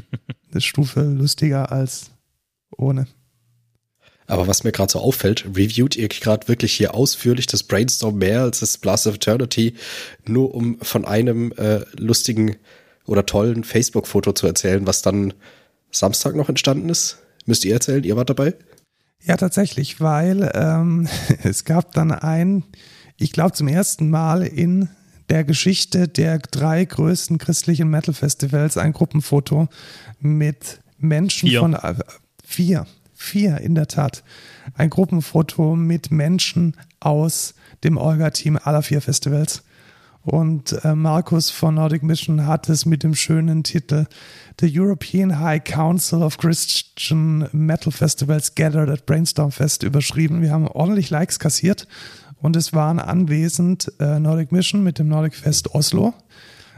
*laughs* eine Stufe lustiger als ohne. Aber was mir gerade so auffällt, reviewt ihr gerade wirklich hier ausführlich das Brainstorm mehr als das Blast of Eternity, nur um von einem äh, lustigen oder tollen Facebook-Foto zu erzählen, was dann Samstag noch entstanden ist? Müsst ihr erzählen, ihr wart dabei? Ja, tatsächlich, weil ähm, *laughs* es gab dann ein, ich glaube zum ersten Mal in der Geschichte der drei größten christlichen Metal-Festivals ein Gruppenfoto mit Menschen vier. von äh, vier, vier in der Tat. Ein Gruppenfoto mit Menschen aus dem Orga-Team aller vier Festivals. Und äh, Markus von Nordic Mission hat es mit dem schönen Titel The European High Council of Christian Metal Festivals Gathered at Brainstorm Fest überschrieben. Wir haben ordentlich Likes kassiert und es waren anwesend äh, Nordic Mission mit dem Nordic Fest Oslo.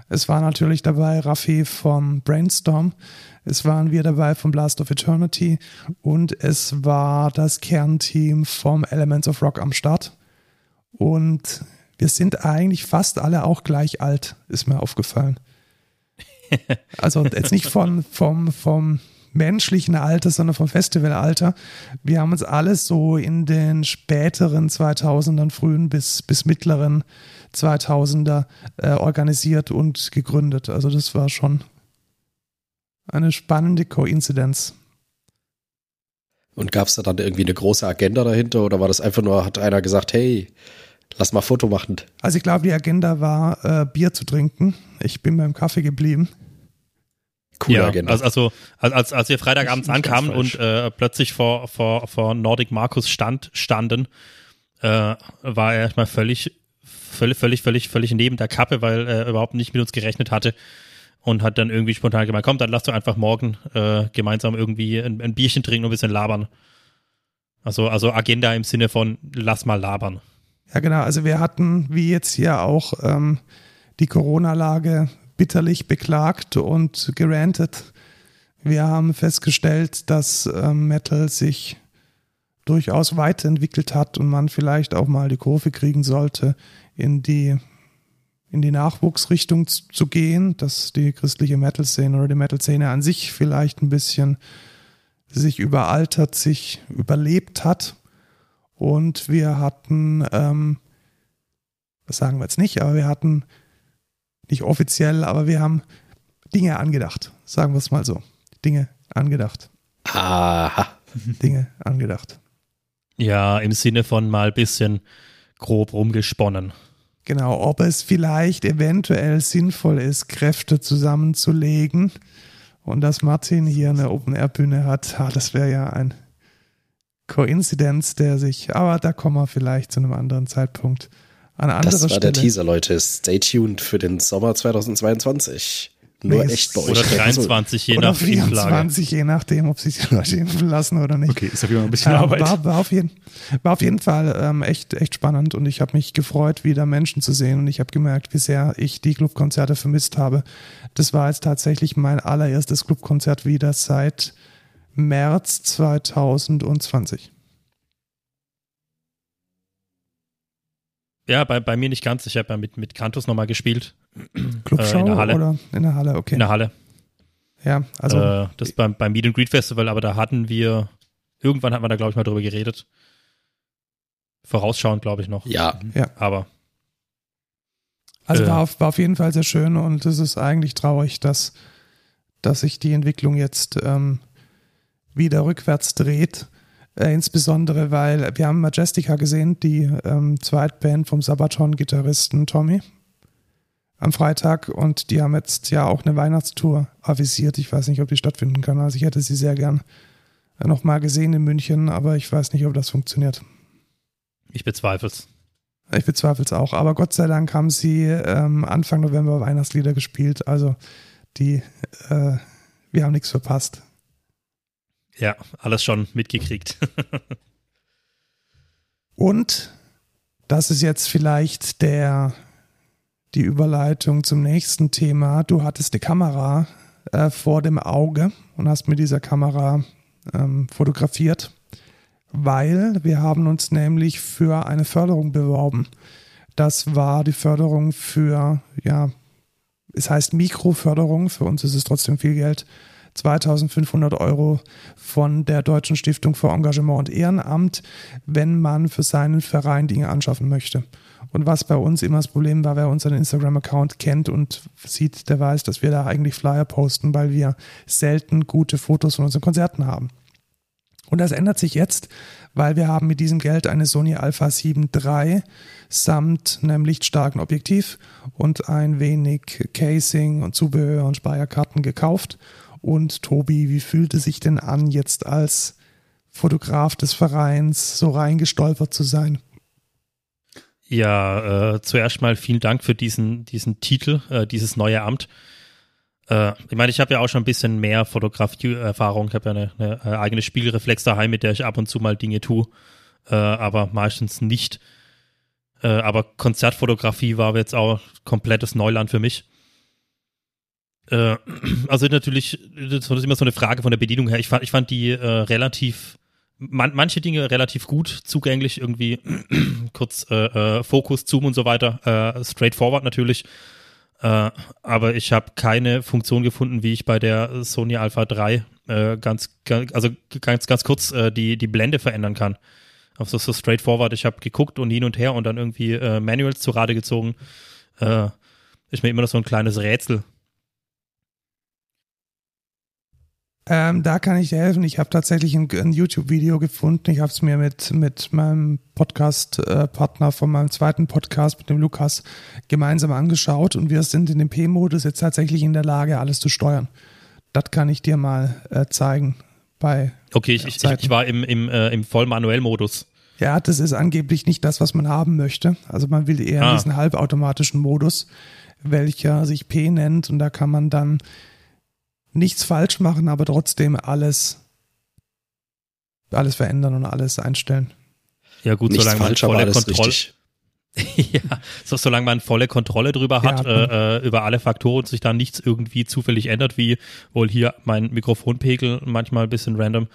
Es war natürlich dabei Raffi vom Brainstorm. Es waren wir dabei vom Blast of Eternity. Und es war das Kernteam vom Elements of Rock am Start. Und wir sind eigentlich fast alle auch gleich alt, ist mir aufgefallen. *laughs* Also jetzt nicht von, vom, vom menschlichen Alter, sondern vom Festivalalter. Wir haben uns alles so in den späteren 2000ern, frühen bis, bis mittleren 2000er äh, organisiert und gegründet. Also das war schon eine spannende Koinzidenz. Und gab es da dann irgendwie eine große Agenda dahinter oder war das einfach nur, hat einer gesagt, hey, lass mal Foto machen? Also ich glaube, die Agenda war, äh, Bier zu trinken. Ich bin beim Kaffee geblieben. Coole ja, Agenda. Also, also als, als wir Freitagabends ankamen und äh, plötzlich vor, vor, vor Nordic Markus stand, standen, äh, war er erstmal völlig, völlig, völlig, völlig, völlig neben der Kappe, weil er überhaupt nicht mit uns gerechnet hatte und hat dann irgendwie spontan gemeint, komm, dann lass doch einfach morgen äh, gemeinsam irgendwie ein, ein, Bierchen trinken und ein bisschen labern. Also, also Agenda im Sinne von lass mal labern. Ja, genau. Also wir hatten, wie jetzt hier auch, ähm, die Corona-Lage bitterlich beklagt und gerantet. Wir haben festgestellt, dass ähm, Metal sich durchaus weiterentwickelt hat und man vielleicht auch mal die Kurve kriegen sollte in die in die Nachwuchsrichtung zu gehen, dass die christliche Metal-Szene oder die Metal-Szene an sich vielleicht ein bisschen sich überaltert, sich überlebt hat. Und wir hatten, ähm, das sagen wir jetzt nicht, aber wir hatten nicht offiziell, aber wir haben Dinge angedacht, sagen wir es mal so. Dinge angedacht. Aha. Dinge angedacht. Ja, im Sinne von mal ein bisschen grob rumgesponnen. Genau, ob es vielleicht eventuell sinnvoll ist, Kräfte zusammenzulegen und dass Martin hier eine Open-Air-Bühne hat, ah, das wäre ja ein Koinzidenz, der sich, aber da kommen wir vielleicht zu einem anderen Zeitpunkt an anderer Das war Stelle. der Teaser, Leute. Stay tuned für den Sommer 2022. Nur nee, echt bei euch. Oder 23, je oder nach 24, je nachdem, ob sich die Leute impfen lassen oder nicht. Okay, ist auf jeden Fall ein bisschen ähm, Arbeit. War, war, auf jeden, war auf jeden Fall ähm, echt, echt spannend und ich habe mich gefreut, wieder Menschen zu sehen und ich habe gemerkt, wie sehr ich die Clubkonzerte vermisst habe. Das war jetzt tatsächlich mein allererstes Clubkonzert wieder seit März 2020. Ja, bei, bei mir nicht ganz. Ich habe ja mit, mit Kantus nochmal gespielt. Clubshow äh, in der Halle. oder in der Halle, okay. In der Halle. Ja, also. Äh, das beim, beim Meet and Greet Festival, aber da hatten wir, irgendwann hatten wir da, glaube ich, mal drüber geredet. Vorausschauend, glaube ich, noch. Ja. ja. Aber. Also äh, war, auf, war auf jeden Fall sehr schön und es ist eigentlich traurig, dass, dass sich die Entwicklung jetzt ähm, wieder rückwärts dreht. Äh, insbesondere, weil wir haben Majestica gesehen, die ähm, Zweitband vom Sabaton-Gitarristen Tommy am Freitag und die haben jetzt ja auch eine Weihnachtstour avisiert. Ich weiß nicht, ob die stattfinden kann. Also ich hätte sie sehr gern nochmal gesehen in München, aber ich weiß nicht, ob das funktioniert. Ich bezweifle es. Ich bezweifle es auch. Aber Gott sei Dank haben sie ähm, Anfang November Weihnachtslieder gespielt. Also die, äh, wir haben nichts verpasst. Ja, alles schon mitgekriegt. *laughs* Und das ist jetzt vielleicht der, die Überleitung zum nächsten Thema. Du hattest die Kamera äh, vor dem Auge und hast mit dieser Kamera ähm, fotografiert, weil wir haben uns nämlich für eine Förderung beworben. Das war die Förderung für, ja, es heißt Mikroförderung, für uns ist es trotzdem viel Geld 2500 Euro von der Deutschen Stiftung für Engagement und Ehrenamt, wenn man für seinen Verein Dinge anschaffen möchte. Und was bei uns immer das Problem war, wer unseren Instagram-Account kennt und sieht, der weiß, dass wir da eigentlich Flyer posten, weil wir selten gute Fotos von unseren Konzerten haben. Und das ändert sich jetzt, weil wir haben mit diesem Geld eine Sony Alpha 7 III samt einem lichtstarken Objektiv und ein wenig Casing und Zubehör und Speicherkarten gekauft und Tobi, wie fühlt es sich denn an, jetzt als Fotograf des Vereins so reingestolpert zu sein? Ja, äh, zuerst mal vielen Dank für diesen, diesen Titel, äh, dieses neue Amt. Äh, ich meine, ich habe ja auch schon ein bisschen mehr Fotografie-Erfahrung. Ich habe ja eine, eine, äh, eigene Spiegelreflex daheim, mit der ich ab und zu mal Dinge tue, äh, aber meistens nicht. Aber Konzertfotografie war jetzt auch komplettes Neuland für mich. Äh, *clears throat* also natürlich, das ist immer so eine Frage von der Bedienung her. Ich fand, ich fand die äh, relativ, man, manche Dinge relativ gut zugänglich, irgendwie *clears throat* kurz äh, äh, Fokus, Zoom und so weiter, äh, straightforward natürlich. Äh, aber ich habe keine Funktion gefunden, wie ich bei der Sony Alpha 3 äh, ganz, also ganz, ganz kurz äh, die, die Blende verändern kann. Auf so, straightforward. Ich habe geguckt und hin und her und dann irgendwie Manuals zu Rate gezogen. Ist mir immer noch so ein kleines Rätsel. Ähm, da kann ich dir helfen. Ich habe tatsächlich ein, ein YouTube-Video gefunden. Ich habe es mir mit, mit meinem Podcast-Partner äh, von meinem zweiten Podcast, mit dem Lukas, gemeinsam angeschaut und wir sind in dem P-Modus jetzt tatsächlich in der Lage, alles zu steuern. Das kann ich dir mal äh, zeigen. Bei okay, ich, ich, ich, war im, im, äh, im Vollmanuell-Modus. Ja, das ist angeblich nicht das, was man haben möchte. Also man will eher ah. diesen halbautomatischen Modus, welcher sich P nennt und da kann man dann nichts falsch machen, aber trotzdem alles, alles verändern und alles einstellen. Ja, gut, nichts solange falsch, man volle Kontrolle. *laughs* ja, so, solange man volle Kontrolle drüber hat, ja, äh, äh, über alle Faktoren und sich da nichts irgendwie zufällig ändert, wie wohl hier mein Mikrofonpegel manchmal ein bisschen random,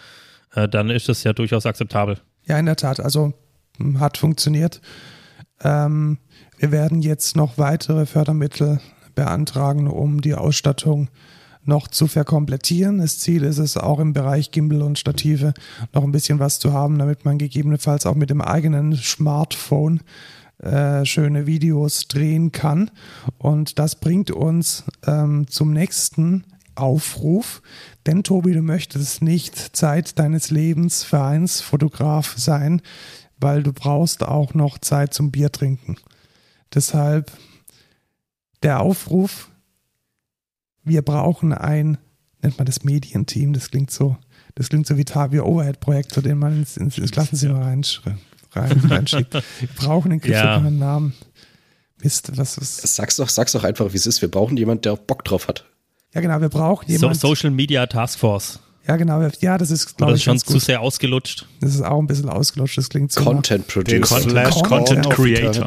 äh, dann ist das ja durchaus akzeptabel. Ja, in der Tat. Also hm, hat funktioniert. Ähm, wir werden jetzt noch weitere Fördermittel beantragen, um die Ausstattung noch zu verkomplettieren. Das Ziel ist es auch im Bereich Gimbal und Stative noch ein bisschen was zu haben, damit man gegebenenfalls auch mit dem eigenen Smartphone äh, schöne Videos drehen kann. Und das bringt uns ähm, zum nächsten Aufruf. Denn Tobi, du möchtest nicht Zeit deines Lebens Vereinsfotograf sein, weil du brauchst auch noch Zeit zum Bier trinken. Deshalb der Aufruf, wir brauchen ein, nennt man das Medienteam, das klingt so, das klingt so wie Tavio Overhead-Projekt, zu dem man ins, ins, ins Klassenzimmer rein, rein, reinschiebt. Wir brauchen einen griffigeren ja. Namen. Mist, was ist. Sag's doch, sag's doch einfach, wie es ist. Wir brauchen jemanden, der auch Bock drauf hat. Ja, genau, wir brauchen jemanden. So, Social Media Task Force. Ja, genau. Ja, das ist, glaube ich, schon zu sehr ausgelutscht. Das ist auch ein bisschen ausgelutscht. Das klingt so. Content Producer. Content, Content Creator.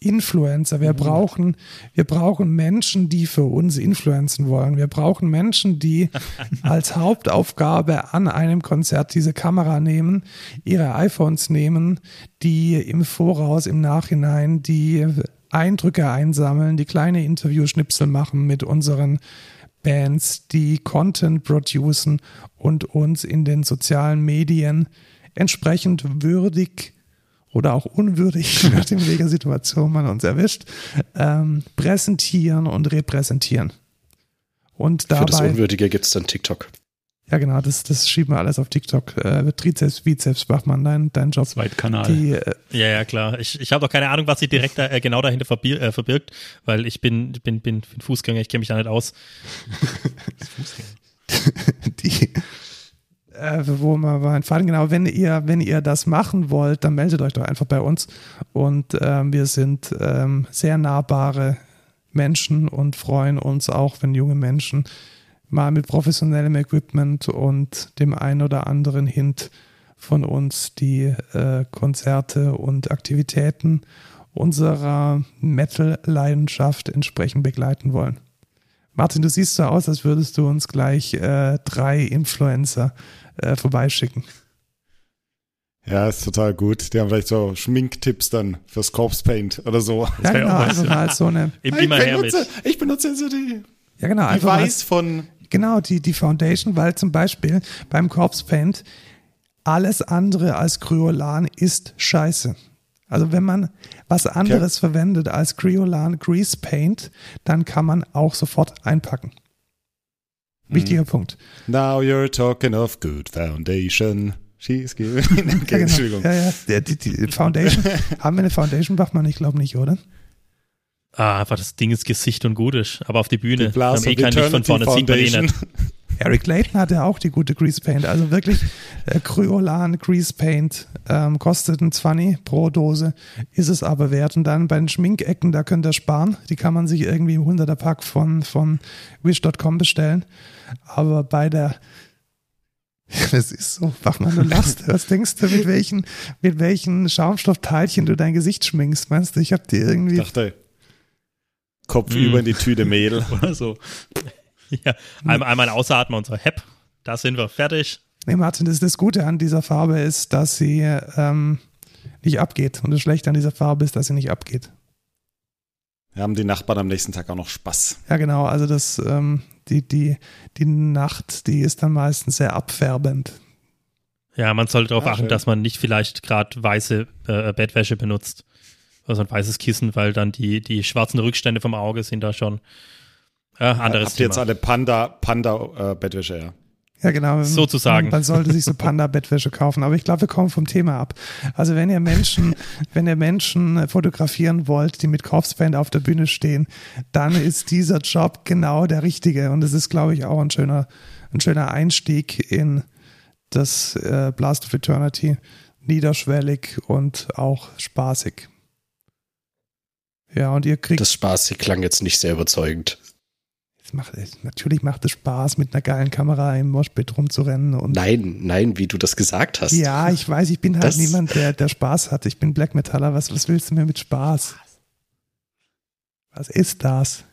Influencer. Wir mhm. brauchen, wir brauchen Menschen, die für uns influenzen wollen. Wir brauchen Menschen, die *laughs* als Hauptaufgabe an einem Konzert diese Kamera nehmen, ihre iPhones nehmen, die im Voraus, im Nachhinein die Eindrücke einsammeln, die kleine Interviewschnipsel machen mit unseren Bands, die Content producen und uns in den sozialen Medien entsprechend würdig oder auch unwürdig, je nachdem, welcher *laughs* Situation man uns erwischt, ähm, präsentieren und repräsentieren. Und dabei, Für das Unwürdige gibt es dann TikTok. Ja, genau, das, das schieben wir alles auf TikTok. Äh, Trizeps, Bizeps, Bachmann, dein, dein Job. Zweitkanal. Die, äh, ja, ja, klar. Ich, ich habe doch keine Ahnung, was sich direkt da, äh, genau dahinter verbir äh, verbirgt, weil ich bin, bin, bin, bin Fußgänger, ich kenne mich da nicht aus. *laughs* die, äh, wo wir beim Faden, genau, wenn ihr, wenn ihr das machen wollt, dann meldet euch doch einfach bei uns. Und ähm, wir sind ähm, sehr nahbare Menschen und freuen uns auch, wenn junge Menschen mal mit professionellem Equipment und dem ein oder anderen Hint von uns die äh, Konzerte und Aktivitäten unserer Metal-Leidenschaft entsprechend begleiten wollen. Martin, du siehst so aus, als würdest du uns gleich äh, drei Influencer äh, vorbeischicken. Ja, ist total gut. Die haben vielleicht so Schminktipps dann fürs Corpse Paint oder so. Ja, genau, also mal so eine. ich, benutze, ich benutze so die, ja, genau, die Weiß von. Genau, die, die Foundation, weil zum Beispiel beim Corpse Paint alles andere als Kryolan ist scheiße. Also wenn man was anderes okay. verwendet als Kryolan Grease Paint, dann kann man auch sofort einpacken. Wichtiger mhm. Punkt. Now you're talking of good foundation. She's giving. okay, *laughs* ja, genau. Entschuldigung. Ja, ja. Die, die, die Foundation. *laughs* haben wir eine Foundation, Bachmann? Ich glaube nicht, oder? Ah, einfach das Ding ist Gesicht und gut ist. Aber auf die Bühne. Die haben eh kein Licht von vorne, sieht man eh nicht. *laughs* Eric Clayton hatte auch die gute Grease Paint. Also wirklich äh, Kryolan Grease Paint ähm, kostet ein 20 pro Dose, ist es aber wert. Und dann bei den Schminkecken, da könnt ihr sparen. Die kann man sich irgendwie im 100er Pack von, von wish.com bestellen. Aber bei der *laughs* das ist so, Bachmann, du lachst. Was denkst du, mit welchen, mit welchen Schaumstoffteilchen du dein Gesicht schminkst? Meinst du, ich hab dir irgendwie. Ich dachte, Kopf mm. über in die Tüte Mehl *laughs* oder so. Ja, einmal, einmal ausatmen und so, hepp, da sind wir fertig. Nee, Martin, das, das Gute an dieser Farbe ist, dass sie ähm, nicht abgeht. Und das Schlechte an dieser Farbe ist, dass sie nicht abgeht. haben die Nachbarn am nächsten Tag auch noch Spaß. Ja, genau. Also das, ähm, die, die, die Nacht, die ist dann meistens sehr abfärbend. Ja, man sollte darauf ah, achten, schön. dass man nicht vielleicht gerade weiße äh, Bettwäsche benutzt. Also ein weißes Kissen, weil dann die, die schwarzen Rückstände vom Auge sind da schon äh, anderes Habt Thema. jetzt alle Panda, Panda äh, Bettwäsche, ja. Ja, genau. Sozusagen. Man sollte sich so *laughs* Panda-Bettwäsche kaufen. Aber ich glaube, wir kommen vom Thema ab. Also wenn ihr Menschen, *laughs* wenn ihr Menschen fotografieren wollt, die mit Corpseband auf der Bühne stehen, dann ist dieser Job genau der richtige. Und es ist, glaube ich, auch ein schöner, ein schöner Einstieg in das äh, Blast of Eternity. Niederschwellig und auch spaßig. Ja, und ihr kriegt. Das spaßig klang jetzt nicht sehr überzeugend. Macht, natürlich macht es Spaß, mit einer geilen Kamera im Moshpit rumzurennen. Und nein, nein, wie du das gesagt hast. Ja, ich weiß, ich bin halt das niemand, der, der Spaß hat. Ich bin Black Metaller. Was, was willst du mir mit Spaß? Was ist das?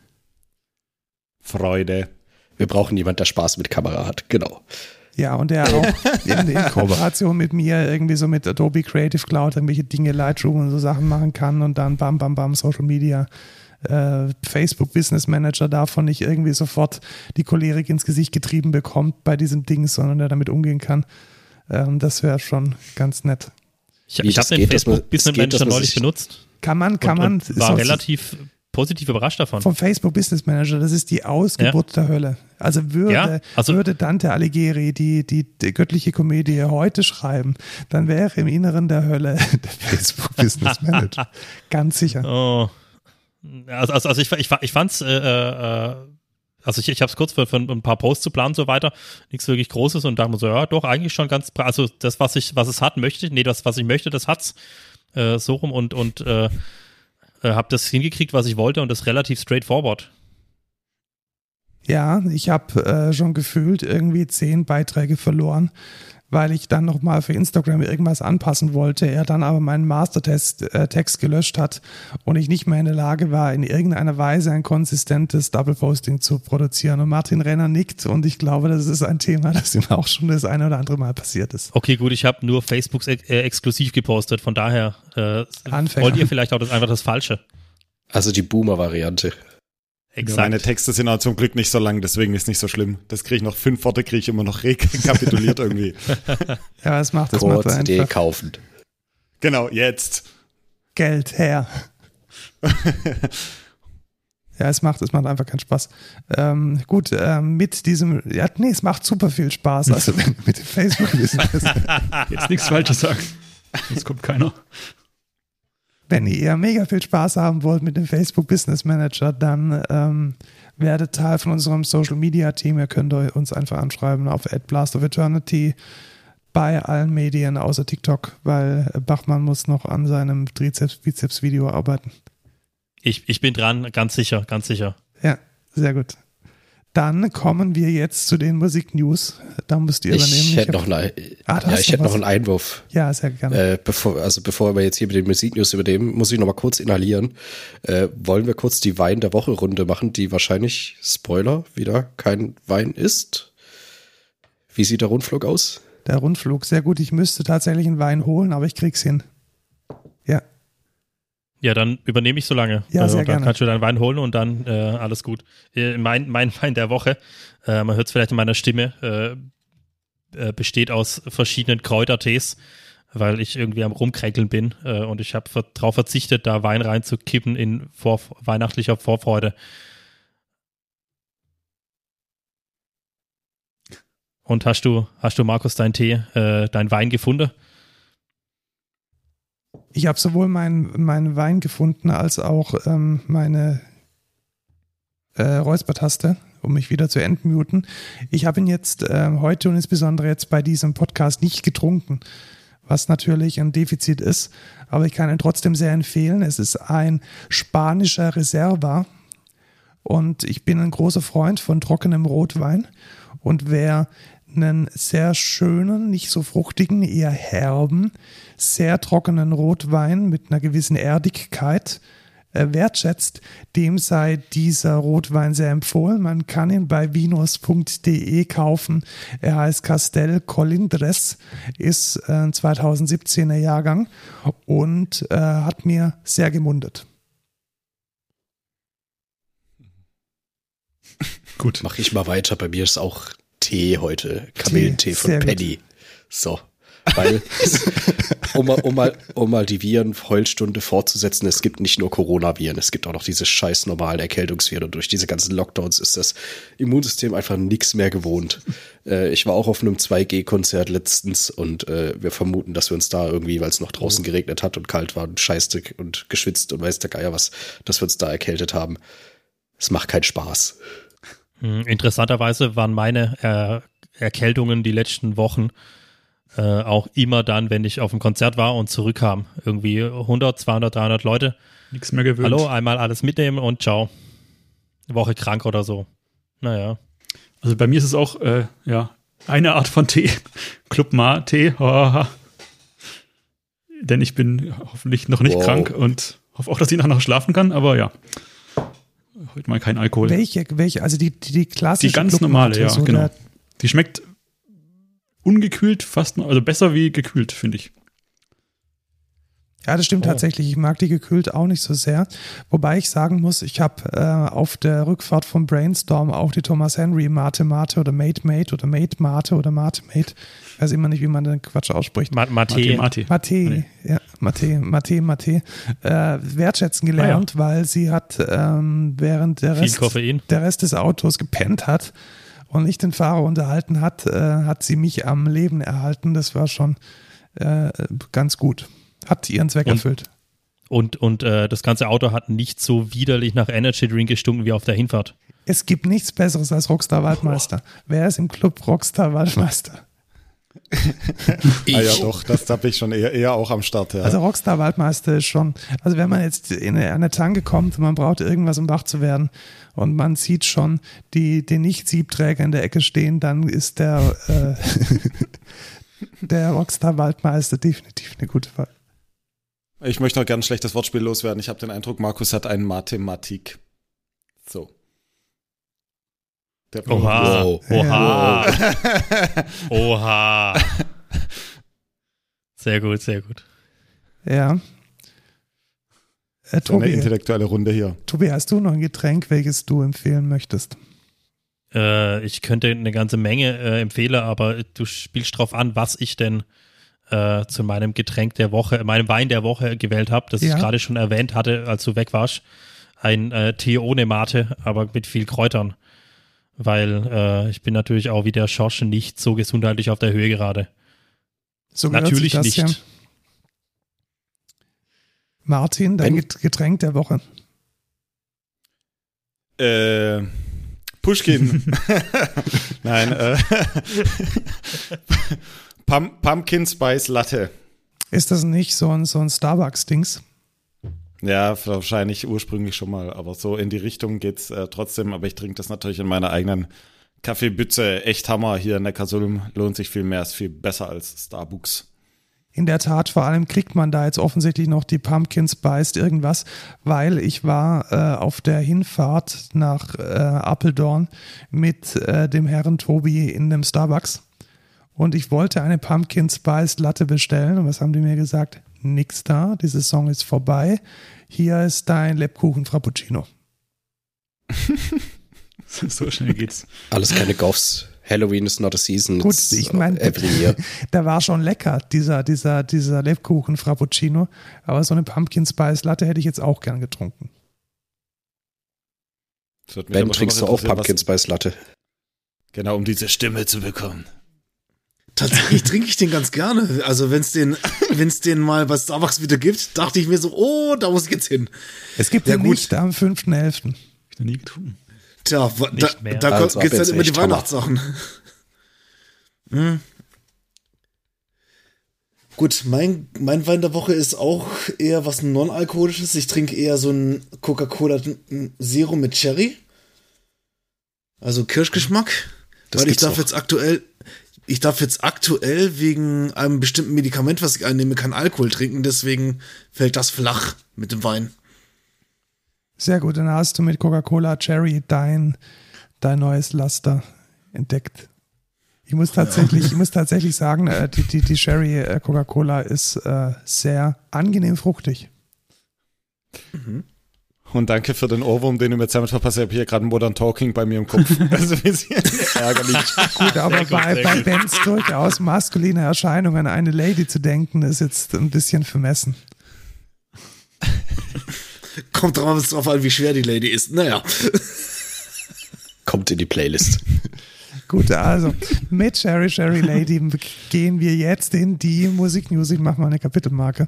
Freude. Wir brauchen jemanden, der Spaß mit Kamera hat, genau. Ja, und der auch *laughs* in, in, Kooperation mit mir irgendwie so mit Adobe Creative Cloud irgendwelche Dinge, Lightroom und so Sachen machen kann und dann bam, bam, bam, Social Media äh, Facebook Business Manager davon nicht irgendwie sofort die Cholerik ins Gesicht getrieben bekommt bei diesem Ding, sondern der damit umgehen kann. Ähm, das wäre schon ganz nett. Ich, ich habe den Facebook man, Business Manager neulich benutzt. Kann man, kann man. Und war relativ positiv überrascht davon. Vom Facebook Business Manager, das ist die Ausgeburt ja. der Hölle. Also würde, ja, also würde Dante Alighieri die, die, die, göttliche Komödie heute schreiben, dann wäre im Inneren der Hölle *laughs* der Facebook Business Manager. *laughs* Ganz sicher. Oh. Also, also, also ich, ich, ich fand's, äh, äh, also ich, ich habe es kurz für, für ein paar Posts zu planen und so weiter, nichts wirklich Großes und dachte mir so, ja, doch, eigentlich schon ganz, also das, was ich, was es hat, möchte ich, nee, das, was ich möchte, das hat's, äh, so rum und, und äh, äh, habe das hingekriegt, was ich wollte und das relativ straightforward. Ja, ich habe äh, schon gefühlt irgendwie zehn Beiträge verloren weil ich dann nochmal für Instagram irgendwas anpassen wollte. Er dann aber meinen Mastertext äh, Text gelöscht hat und ich nicht mehr in der Lage war, in irgendeiner Weise ein konsistentes Double Posting zu produzieren. Und Martin Renner nickt und ich glaube, das ist ein Thema, das ihm auch schon das eine oder andere Mal passiert ist. Okay, gut, ich habe nur Facebook äh, exklusiv gepostet, von daher äh, wollt ihr vielleicht auch das einfach das Falsche. Also die Boomer-Variante. Exakt. Meine Texte sind auch zum Glück nicht so lang, deswegen ist nicht so schlimm. Das kriege ich noch fünf Worte, kriege ich immer noch *laughs* rekapituliert irgendwie. *laughs* ja, es macht das Kurz macht einfach. kaufen. Genau, jetzt. Geld her. *laughs* ja, es macht, es macht einfach keinen Spaß. Ähm, gut, ähm, mit diesem, ja, nee, es macht super viel Spaß. Also mit dem Facebook-Business. Jetzt nichts Falsches sagen. Jetzt kommt keiner. Wenn ihr mega viel Spaß haben wollt mit dem Facebook Business Manager, dann ähm, werdet Teil von unserem Social Media Team. Ihr könnt uns einfach anschreiben auf Blast of Eternity bei allen Medien außer TikTok, weil Bachmann muss noch an seinem Trizeps-Bizeps-Video arbeiten. Ich, ich bin dran, ganz sicher, ganz sicher. Ja, sehr gut. Dann kommen wir jetzt zu den Musik-News. Da müsst ihr ich übernehmen. Hätte ich noch eine, ah, ja, ich hätte noch einen Einwurf. Ja, sehr gerne. Äh, bevor, also bevor wir jetzt hier mit den Musik-News übernehmen, muss ich noch mal kurz inhalieren. Äh, wollen wir kurz die Wein der Woche Runde machen, die wahrscheinlich, Spoiler, wieder kein Wein ist? Wie sieht der Rundflug aus? Der Rundflug, sehr gut. Ich müsste tatsächlich einen Wein holen, aber ich krieg's hin. Ja. Ja, dann übernehme ich so lange. Ja, also, sehr dann gerne. kannst du deinen Wein holen und dann äh, alles gut. Äh, mein, mein Wein der Woche, äh, man hört es vielleicht in meiner Stimme, äh, äh, besteht aus verschiedenen Kräutertees, weil ich irgendwie am Rumkränkeln bin äh, und ich habe darauf verzichtet, da Wein reinzukippen in vor, weihnachtlicher Vorfreude. Und hast du, hast du, Markus, deinen Tee, deinen Wein gefunden? Ich habe sowohl meinen mein Wein gefunden als auch ähm, meine äh, Räuspertaste, um mich wieder zu entmuten. Ich habe ihn jetzt äh, heute und insbesondere jetzt bei diesem Podcast nicht getrunken, was natürlich ein Defizit ist, aber ich kann ihn trotzdem sehr empfehlen. Es ist ein spanischer Reserva und ich bin ein großer Freund von trockenem Rotwein. Und wer einen sehr schönen, nicht so fruchtigen, eher herben, sehr trockenen Rotwein mit einer gewissen Erdigkeit äh, wertschätzt, dem sei dieser Rotwein sehr empfohlen. Man kann ihn bei vinos.de kaufen. Er heißt Castel Colindres, ist äh, 2017er Jahrgang und äh, hat mir sehr gemundet. Gut. Mach ich mal weiter. Bei mir ist auch Tee heute. Kamillentee von Penny. Gut. So. Weil, *laughs* um, mal, um, mal, um mal die Viren-Heulstunde fortzusetzen, es gibt nicht nur Coronaviren, es gibt auch noch diese scheiß normalen Erkältungsviren und durch diese ganzen Lockdowns ist das Immunsystem einfach nichts mehr gewohnt. Äh, ich war auch auf einem 2G-Konzert letztens und äh, wir vermuten, dass wir uns da irgendwie, weil es noch draußen geregnet hat und kalt war und scheiße und geschwitzt und weiß der Geier was, dass wir uns da erkältet haben. Es macht keinen Spaß. Hm, interessanterweise waren meine äh, Erkältungen die letzten Wochen äh, auch immer dann, wenn ich auf dem Konzert war und zurückkam. Irgendwie 100, 200, 300 Leute. Nichts mehr gewöhnt. Hallo, einmal alles mitnehmen und ciao. Woche krank oder so. Naja. Also bei mir ist es auch, äh, ja, eine Art von Tee. *laughs* Club Ma Tee. *laughs* Denn ich bin hoffentlich noch nicht wow. krank und hoffe auch, dass ich nachher noch schlafen kann, aber ja. Heute mal kein Alkohol. Welche, welche, also die, die, die klassische. Die ganz normale, ja, so genau. Die schmeckt ungekühlt fast, also besser wie gekühlt, finde ich. Ja, das stimmt oh. tatsächlich. Ich mag die gekühlt auch nicht so sehr. Wobei ich sagen muss, ich habe äh, auf der Rückfahrt vom Brainstorm auch die Thomas Henry Mate Mate oder Mate Mate oder Mate Mate oder Mate Mate. Ich weiß immer nicht, wie man den Quatsch ausspricht. Mate Mate. Mate. Mate. Ja, Mate, Mate, Mate. Äh, wertschätzen gelernt, ah, ja. weil sie hat ähm, während der Rest, der Rest des Autos gepennt hat und nicht den Fahrer unterhalten hat, äh, hat sie mich am Leben erhalten. Das war schon äh, ganz gut. Hat ihren Zweck und, erfüllt. Und, und äh, das ganze Auto hat nicht so widerlich nach Energy Drink gestunken wie auf der Hinfahrt. Es gibt nichts Besseres als Rockstar Waldmeister. Oh. Wer ist im Club Rockstar Waldmeister? *laughs* ah ja, doch, das habe ich schon eher, eher auch am Start. Ja. Also Rockstar Waldmeister ist schon, also wenn man jetzt in eine, eine Tanke kommt und man braucht irgendwas, um wach zu werden und man sieht schon die, den Nicht-Siebträger in der Ecke stehen, dann ist der, äh, *laughs* der Rockstar Waldmeister definitiv eine gute Wahl. Ich möchte noch gerne ein schlechtes Wortspiel loswerden. Ich habe den Eindruck, Markus hat eine Mathematik. So. Der Oha. Wow. Oha. Oha. Sehr gut, sehr gut. Ja. Äh, Tobi, eine intellektuelle Runde hier. Tobi, hast du noch ein Getränk, welches du empfehlen möchtest? Äh, ich könnte eine ganze Menge äh, empfehlen, aber du spielst drauf an, was ich denn äh, zu meinem Getränk der Woche, meinem Wein der Woche gewählt habe, das ja. ich gerade schon erwähnt hatte, als du weg warst. Ein äh, Tee ohne Mate, aber mit viel Kräutern. Weil äh, ich bin natürlich auch wie der Schorsch nicht so gesundheitlich auf der Höhe gerade. So natürlich das, nicht. Ja. Martin, dein Wenn, Getränk der Woche. Äh, Pushkin. *laughs* *laughs* Nein, äh, *laughs* Pum Pumpkin Spice Latte. Ist das nicht so ein, so ein Starbucks-Dings? Ja, wahrscheinlich ursprünglich schon mal, aber so in die Richtung geht's äh, trotzdem. Aber ich trinke das natürlich in meiner eigenen Kaffeebütze. Echt Hammer hier in der Kasulm. Lohnt sich viel mehr, ist viel besser als Starbucks. In der Tat, vor allem kriegt man da jetzt offensichtlich noch die Pumpkin Spiced irgendwas, weil ich war äh, auf der Hinfahrt nach äh, Appeldorn mit äh, dem Herrn Tobi in dem Starbucks und ich wollte eine Pumpkin Spiced Latte bestellen und was haben die mir gesagt? Nix da, diese Song ist vorbei. Hier ist dein Lebkuchen Frappuccino. *laughs* so schnell geht's. Alles keine Goffs. Halloween is not a season. Gut, ich meine, *laughs* da war schon lecker, dieser, dieser, dieser Lebkuchen Frappuccino. Aber so eine Pumpkin Spice Latte hätte ich jetzt auch gern getrunken. Ben, trinkst du auch Pumpkin Spice Latte? Genau, um diese Stimme zu bekommen. Tatsächlich trinke ich den ganz gerne. Also wenn es den, *laughs* wenn's den mal bei Starbucks wieder gibt, dachte ich mir so, oh, da muss ich jetzt hin. Es gibt ja, den gut. nicht am 5.11. Ich noch nie getrunken. Tja, da, da also geht's dann immer die Weihnachtssachen. *laughs* Hm. Gut, mein, mein Wein der Woche ist auch eher was non-alkoholisches. Ich trinke eher so ein Coca-Cola Zero mit Cherry. Also Kirschgeschmack. Das weil ich darf auch. jetzt aktuell, ich darf jetzt aktuell wegen einem bestimmten Medikament, was ich einnehme, kein Alkohol trinken. Deswegen fällt das flach mit dem Wein. Sehr gut, dann hast du mit Coca-Cola Cherry dein, dein neues Laster entdeckt. Ich muss tatsächlich, ja. ich muss tatsächlich sagen, äh, die, die, die Sherry äh, Coca-Cola ist äh, sehr angenehm fruchtig. Mhm. Und danke für den Ohrwurm, den du mir damit verpasst. Ich habe hier gerade Modern Talking bei mir im Kopf. *laughs* Also ein bisschen ärgerlich. Gut, aber gut, bei, bei Bands durchaus maskuline Erscheinungen, eine Lady zu denken, ist jetzt ein bisschen vermessen. *laughs* Kommt drauf an, wie schwer die Lady ist. Naja. Kommt in die Playlist. *laughs* Gut, also mit Sherry Sherry Lady gehen wir jetzt in die Musiknews. Ich mache mal eine Kapitelmarke.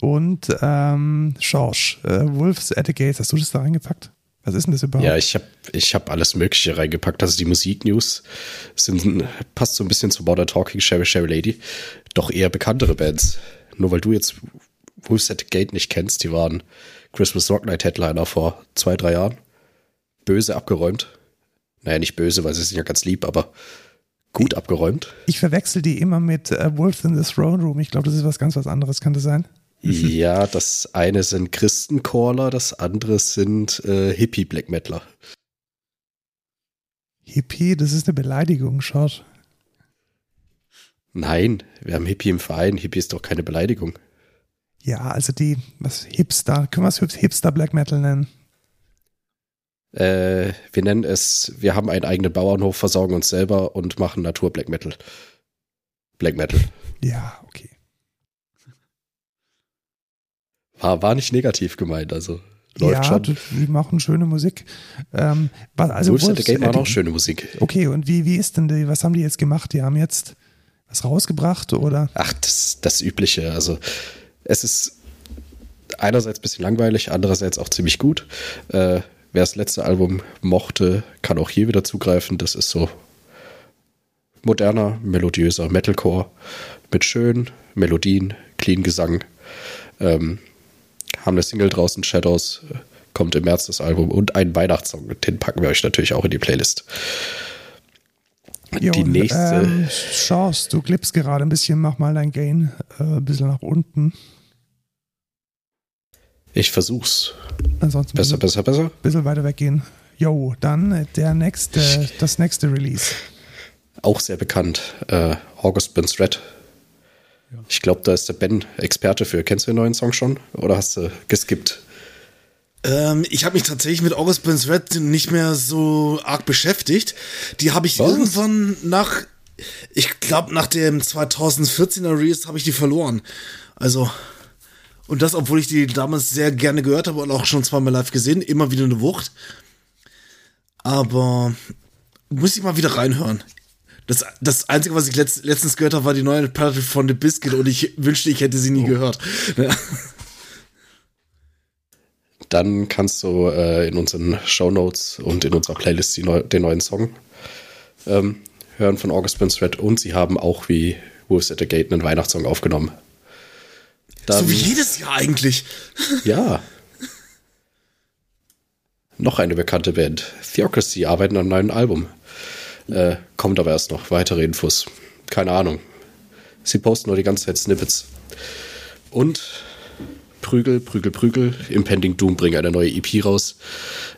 Und ähm, Schorsch, äh, Wolves at the Gates, hast du das da reingepackt? Was ist denn das überhaupt? Ja, ich habe ich hab alles Mögliche reingepackt. Also die Musiknews sind, passt so ein bisschen zu Border Talking, Sherry Sherry Lady. Doch eher bekanntere Bands. Nur weil du jetzt Wolves at the Gate nicht kennst, die waren Christmas Rock Night Headliner vor zwei, drei Jahren. Böse abgeräumt. Naja, nicht böse, weil sie sind ja ganz lieb, aber gut abgeräumt. Ich verwechsel die immer mit äh, Wolves in the Throne Room. Ich glaube, das ist was ganz was anderes. Kann das sein? *laughs* Ja, das eine sind Christencaller, das andere sind äh, Hippie-Black Metaler. Hippie, das ist eine Beleidigung, schaut. Nein, wir haben Hippie im Verein. Hippie ist doch keine Beleidigung. Ja, also die, was Hipster, können wir es Hipster Black Metal nennen? Äh, wir nennen es, wir haben einen eigenen Bauernhof, versorgen uns selber und machen Natur Black Metal. Black Metal. Ja, okay. War, war nicht negativ gemeint, also läuft ja, schon. die machen schöne Musik. Ähm, also Wolves at the Game machen auch schöne Musik. Okay, und wie, wie ist denn die, was haben die jetzt gemacht? Die haben jetzt was rausgebracht oder? Ach, das, das Übliche. Also es ist einerseits ein bisschen langweilig, andererseits auch ziemlich gut. Äh, wer das letzte Album mochte, kann auch hier wieder zugreifen. Das ist so moderner, melodiöser Metalcore mit schönen Melodien, clean Gesang. Ähm, haben eine Single draußen, Shadows, kommt im März das Album und einen Weihnachtssong. Den packen wir euch natürlich auch in die Playlist. Jo, die nächste. Ähm, Chance, du klippst gerade ein bisschen, mach mal dein Gain äh, ein bisschen nach unten. Ich versuch's. Ansonsten besser, bisschen, besser, besser. Bisschen weiter weggehen. Jo, dann der nächste, das nächste Release. Auch sehr bekannt. Äh, August Burns Red. Ja. Ich glaube, da ist der Ben Experte für. Kennst du den neuen Song schon? Oder hast du geskippt? Ähm, ich habe mich tatsächlich mit August Burns Red nicht mehr so arg beschäftigt. Die habe ich Was? irgendwann nach, ich glaube, nach dem 2014er Release habe ich die verloren. Also. Und das, obwohl ich die damals sehr gerne gehört habe und auch schon zweimal live gesehen, immer wieder eine Wucht. Aber muss ich mal wieder reinhören. Das, das Einzige, was ich letzt, letztens gehört habe, war die neue Platte von The Biscuit und ich wünschte, ich hätte sie nie oh. gehört. Dann kannst du äh, in unseren Show Notes und in unserer Playlist neu, den neuen Song ähm, hören von August Burns Red und sie haben auch wie Wolves at the Gate einen Weihnachtssong aufgenommen. Dann, so wie jedes Jahr eigentlich. *laughs* Ja. noch eine bekannte Band. Theocracy arbeiten an einem neuen Album. Äh, kommt aber erst noch. Weitere Infos. Keine Ahnung. Sie posten nur die ganze Zeit Snippets. Und Prügel, Prügel, Prügel. Impending Doom bringen eine neue EP raus.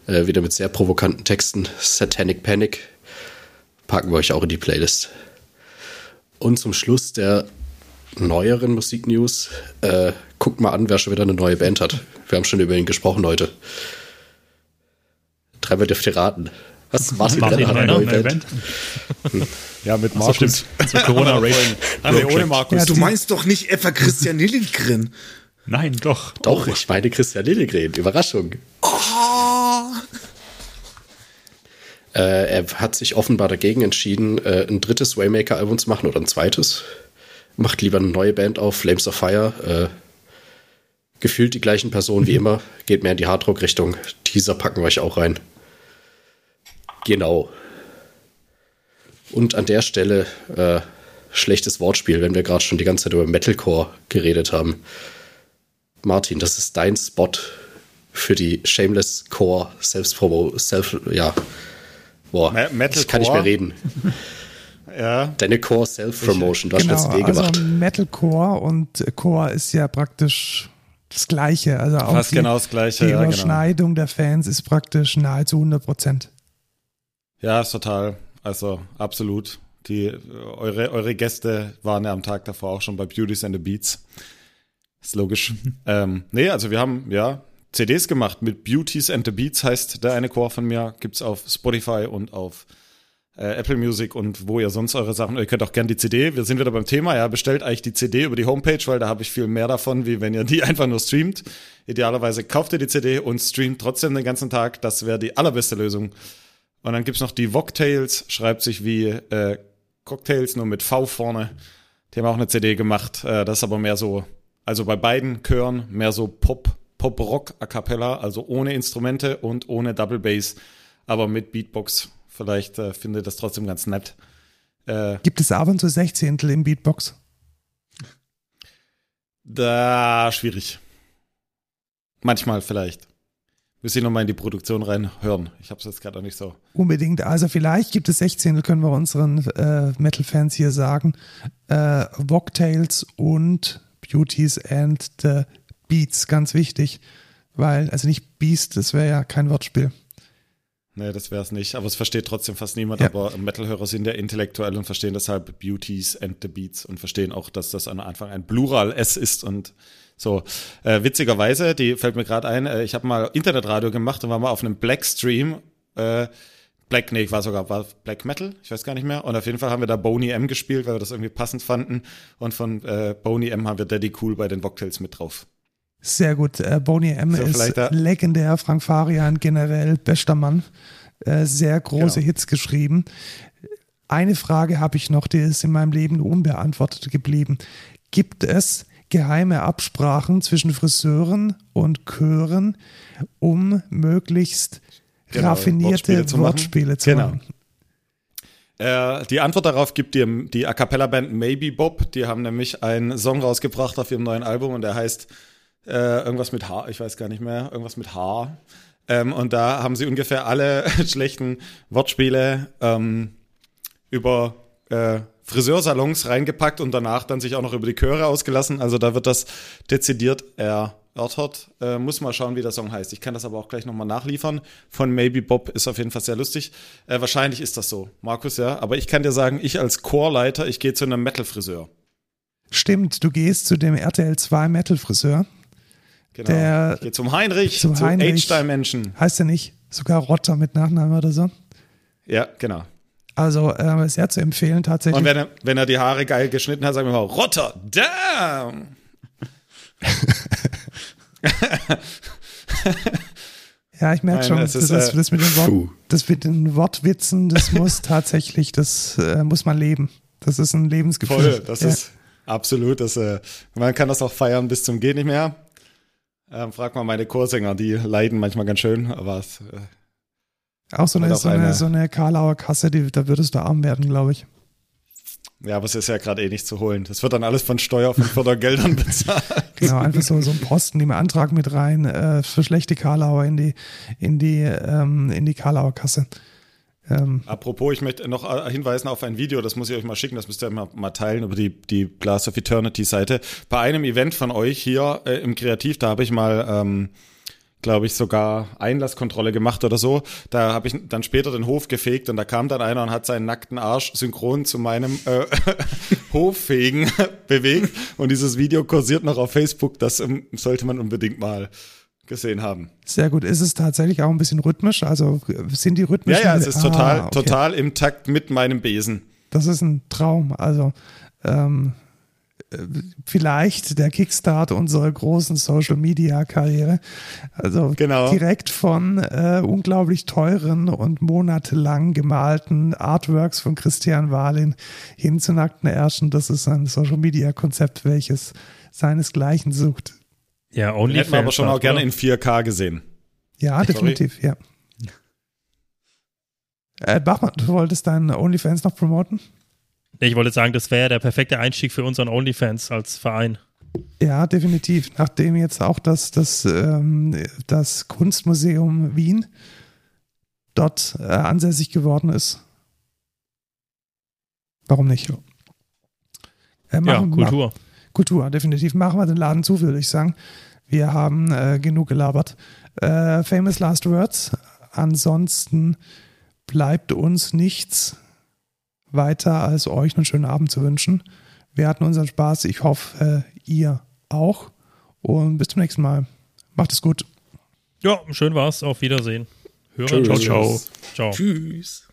Äh, wieder mit sehr provokanten Texten. Satanic Panic. Packen wir euch auch in die Playlist. Und zum Schluss der neueren Musiknews. Äh, guckt mal an, wer schon wieder eine neue Band hat. Wir haben schon über ihn gesprochen heute. Dreimal dürft ihr raten. Was? Martin, Martin Renner hat eine neue Band? Band? Hm. Ja, mit Markus. So, stimmt. Zu Corona *laughs* Rage. nee, ohne Markus. Ja, du meinst doch nicht etwa Christian Lilligren? Nein, doch. Doch, oh. ich meine Christian Lilligren. Überraschung. Oh. Äh, er hat sich offenbar dagegen entschieden, äh, ein drittes Waymaker-Album zu machen oder ein zweites macht lieber eine neue Band auf, Flames of Fire. Äh, gefühlt die gleichen Personen wie immer, geht mehr in die Hardrock-Richtung. Teaser packen wir euch auch rein. Genau. Und an der Stelle äh, schlechtes Wortspiel, wenn wir gerade schon die ganze Zeit über Metalcore geredet haben. Martin, das ist dein Spot für die Shameless Core Self-Promo, Self, ja. Boah, Metalcore? ich kann nicht mehr reden. *laughs* Ja. Deine Core Self-Promotion, du hast genau, jetzt gemacht. Also Metalcore und Core ist ja praktisch das Gleiche. Also auch Fast die, genau das Gleiche. Die ja, genau. Überschneidung genau. der Fans ist praktisch nahezu 100 Prozent. Ja, ist total. Also absolut. Die, eure, eure Gäste waren ja am Tag davor auch schon bei Beauties and the Beats. Ist logisch. *laughs* ähm, nee, also wir haben, ja, CDs gemacht mit Beauties and the Beats, heißt der eine Chor von mir. Gibt's auf Spotify und auf äh, Apple Music und wo ihr sonst eure Sachen. Ihr könnt auch gerne die CD. Wir sind wieder beim Thema. Ja, bestellt eigentlich die CD über die Homepage, weil da habe ich viel mehr davon, wie wenn ihr die *laughs* einfach nur streamt. Idealerweise kauft ihr die CD und streamt trotzdem den ganzen Tag. Das wäre die allerbeste Lösung. Und dann gibt's noch die Vogtails, schreibt sich wie äh, Cocktails, nur mit V vorne. Die haben auch eine CD gemacht. Äh, das ist aber mehr so, also bei beiden Chören mehr so Pop, Pop-Rock a cappella, also ohne Instrumente und ohne Double Bass, aber mit Beatbox. Vielleicht äh, findet das trotzdem ganz nett. Äh, Gibt es ab und zu Sechzehntel im Beatbox? Da schwierig. Manchmal vielleicht. Müsste ich nochmal in die Produktion reinhören. Ich habe es jetzt gerade auch nicht so. Unbedingt. Also vielleicht gibt es 16, können wir unseren äh, Metal-Fans hier sagen. Äh, Vogtails und Beauties and the Beats, ganz wichtig. Weil, also nicht Beast, das wäre ja kein Wortspiel. Nee, das wäre es nicht. Aber es versteht trotzdem fast niemand. Ja. Aber Metal-Hörer sind ja intellektuell und verstehen deshalb Beauties and the Beats und verstehen auch, dass das am Anfang ein Plural S ist und so, äh, witzigerweise, die fällt mir gerade ein, äh, ich habe mal Internetradio gemacht und war mal auf einem Black Stream, äh, Black, nee, ich war sogar war Black Metal, ich weiß gar nicht mehr. Und auf jeden Fall haben wir da Boney M gespielt, weil wir das irgendwie passend fanden. Und von äh, Boney M haben wir Daddy Cool bei den Cocktails mit drauf. Sehr gut. Äh, Boney M so, ist legendär, Frank Farian generell bester Mann. Äh, sehr große genau. Hits geschrieben. Eine Frage habe ich noch, die ist in meinem Leben unbeantwortet geblieben. Gibt es geheime Absprachen zwischen Friseuren und Chören, um möglichst genau, raffinierte Wortspiele zu Wortspiele machen. Zu genau. machen. Äh, die Antwort darauf gibt dir die A Cappella Band Maybe Bob. Die haben nämlich einen Song rausgebracht auf ihrem neuen Album und der heißt äh, irgendwas mit H, ich weiß gar nicht mehr, irgendwas mit H. Ähm, und da haben sie ungefähr alle *laughs* schlechten Wortspiele ähm, über äh, Friseursalons reingepackt und danach dann sich auch noch über die Chöre ausgelassen. Also da wird das dezidiert erörtert. Äh, muss mal schauen, wie der Song heißt. Ich kann das aber auch gleich nochmal nachliefern. Von Maybe Bob ist auf jeden Fall sehr lustig. Äh, wahrscheinlich ist das so, Markus, ja. Aber ich kann dir sagen, ich als Chorleiter, ich gehe zu einem Metal-Friseur. Stimmt, du gehst zu dem RTL 2 Metal-Friseur. Genau. Der ich gehe zum Heinrich, zum, zum Heinrich. H-Style-Menschen. Heißt er nicht? Sogar Rotter mit Nachnamen oder so? Ja, genau. Also äh, sehr zu empfehlen tatsächlich. Und wenn er, wenn er die Haare geil geschnitten hat, sagen wir mal, Rotterdam! *laughs* ja, ich merke schon, das, ist, das, das, mit den Wort, das mit den Wortwitzen, das *laughs* muss tatsächlich, das äh, muss man leben. Das ist ein Lebensgefühl. Voll, das ja. ist absolut. Das, äh, man kann das auch feiern bis zum Geht nicht mehr. Ähm, frag mal meine Chorsänger, die leiden manchmal ganz schön, aber es, äh, auch so eine, so eine, so eine Karlauer Kasse, die, da würdest du arm werden, glaube ich. Ja, aber es ist ja gerade eh nicht zu holen. Das wird dann alles von Steuer, von Fördergeldern *laughs* bezahlt. Genau, einfach so, so ein Posten im Antrag mit rein äh, für schlechte Karlauer in die, in die, ähm, in die Karlauer Kasse. Ähm. Apropos, ich möchte noch äh, hinweisen auf ein Video, das muss ich euch mal schicken, das müsst ihr mal, mal teilen über die, die Glass of Eternity Seite. Bei einem Event von euch hier äh, im Kreativ, da habe ich mal ähm, glaube ich, sogar Einlasskontrolle gemacht oder so. Da habe ich dann später den Hof gefegt und da kam dann einer und hat seinen nackten Arsch synchron zu meinem äh, *laughs* Hoffegen *laughs* bewegt. Und dieses Video kursiert noch auf Facebook. Das ähm, sollte man unbedingt mal gesehen haben. Sehr gut. Ist es tatsächlich auch ein bisschen rhythmisch? Also sind die rhythmisch? Ja, ja, es ist total, ah, okay. total im Takt mit meinem Besen. Das ist ein Traum. Also ähm, vielleicht der Kickstart unserer großen Social Media Karriere. Also genau. direkt von äh, unglaublich teuren und monatelang gemalten Artworks von Christian Wahlin hin zu nackten Ärschen. Das ist ein Social Media Konzept, welches seinesgleichen sucht. Ja, only Hätten wir aber schon auch gerne in 4K gesehen. Ja, Sorry. definitiv, ja. Äh, Bachmann, du wolltest deinen OnlyFans noch promoten? Ich wollte sagen, das wäre der perfekte Einstieg für unseren OnlyFans als Verein. Ja, definitiv. Nachdem jetzt auch das, das, ähm, das Kunstmuseum Wien dort äh, ansässig geworden ist. Warum nicht? Äh, machen, ja, Kultur. Ma Kultur, definitiv. Machen wir den Laden zu, würde ich sagen. Wir haben äh, genug gelabert. Äh, famous Last Words. Ansonsten bleibt uns nichts weiter, als euch einen schönen Abend zu wünschen. Wir hatten unseren Spaß. Ich hoffe, äh, ihr auch. Und bis zum nächsten Mal. Macht es gut. Ja, schön war's. Auf Wiedersehen. Hörer, ciao, ciao. Ciao. Tschüss.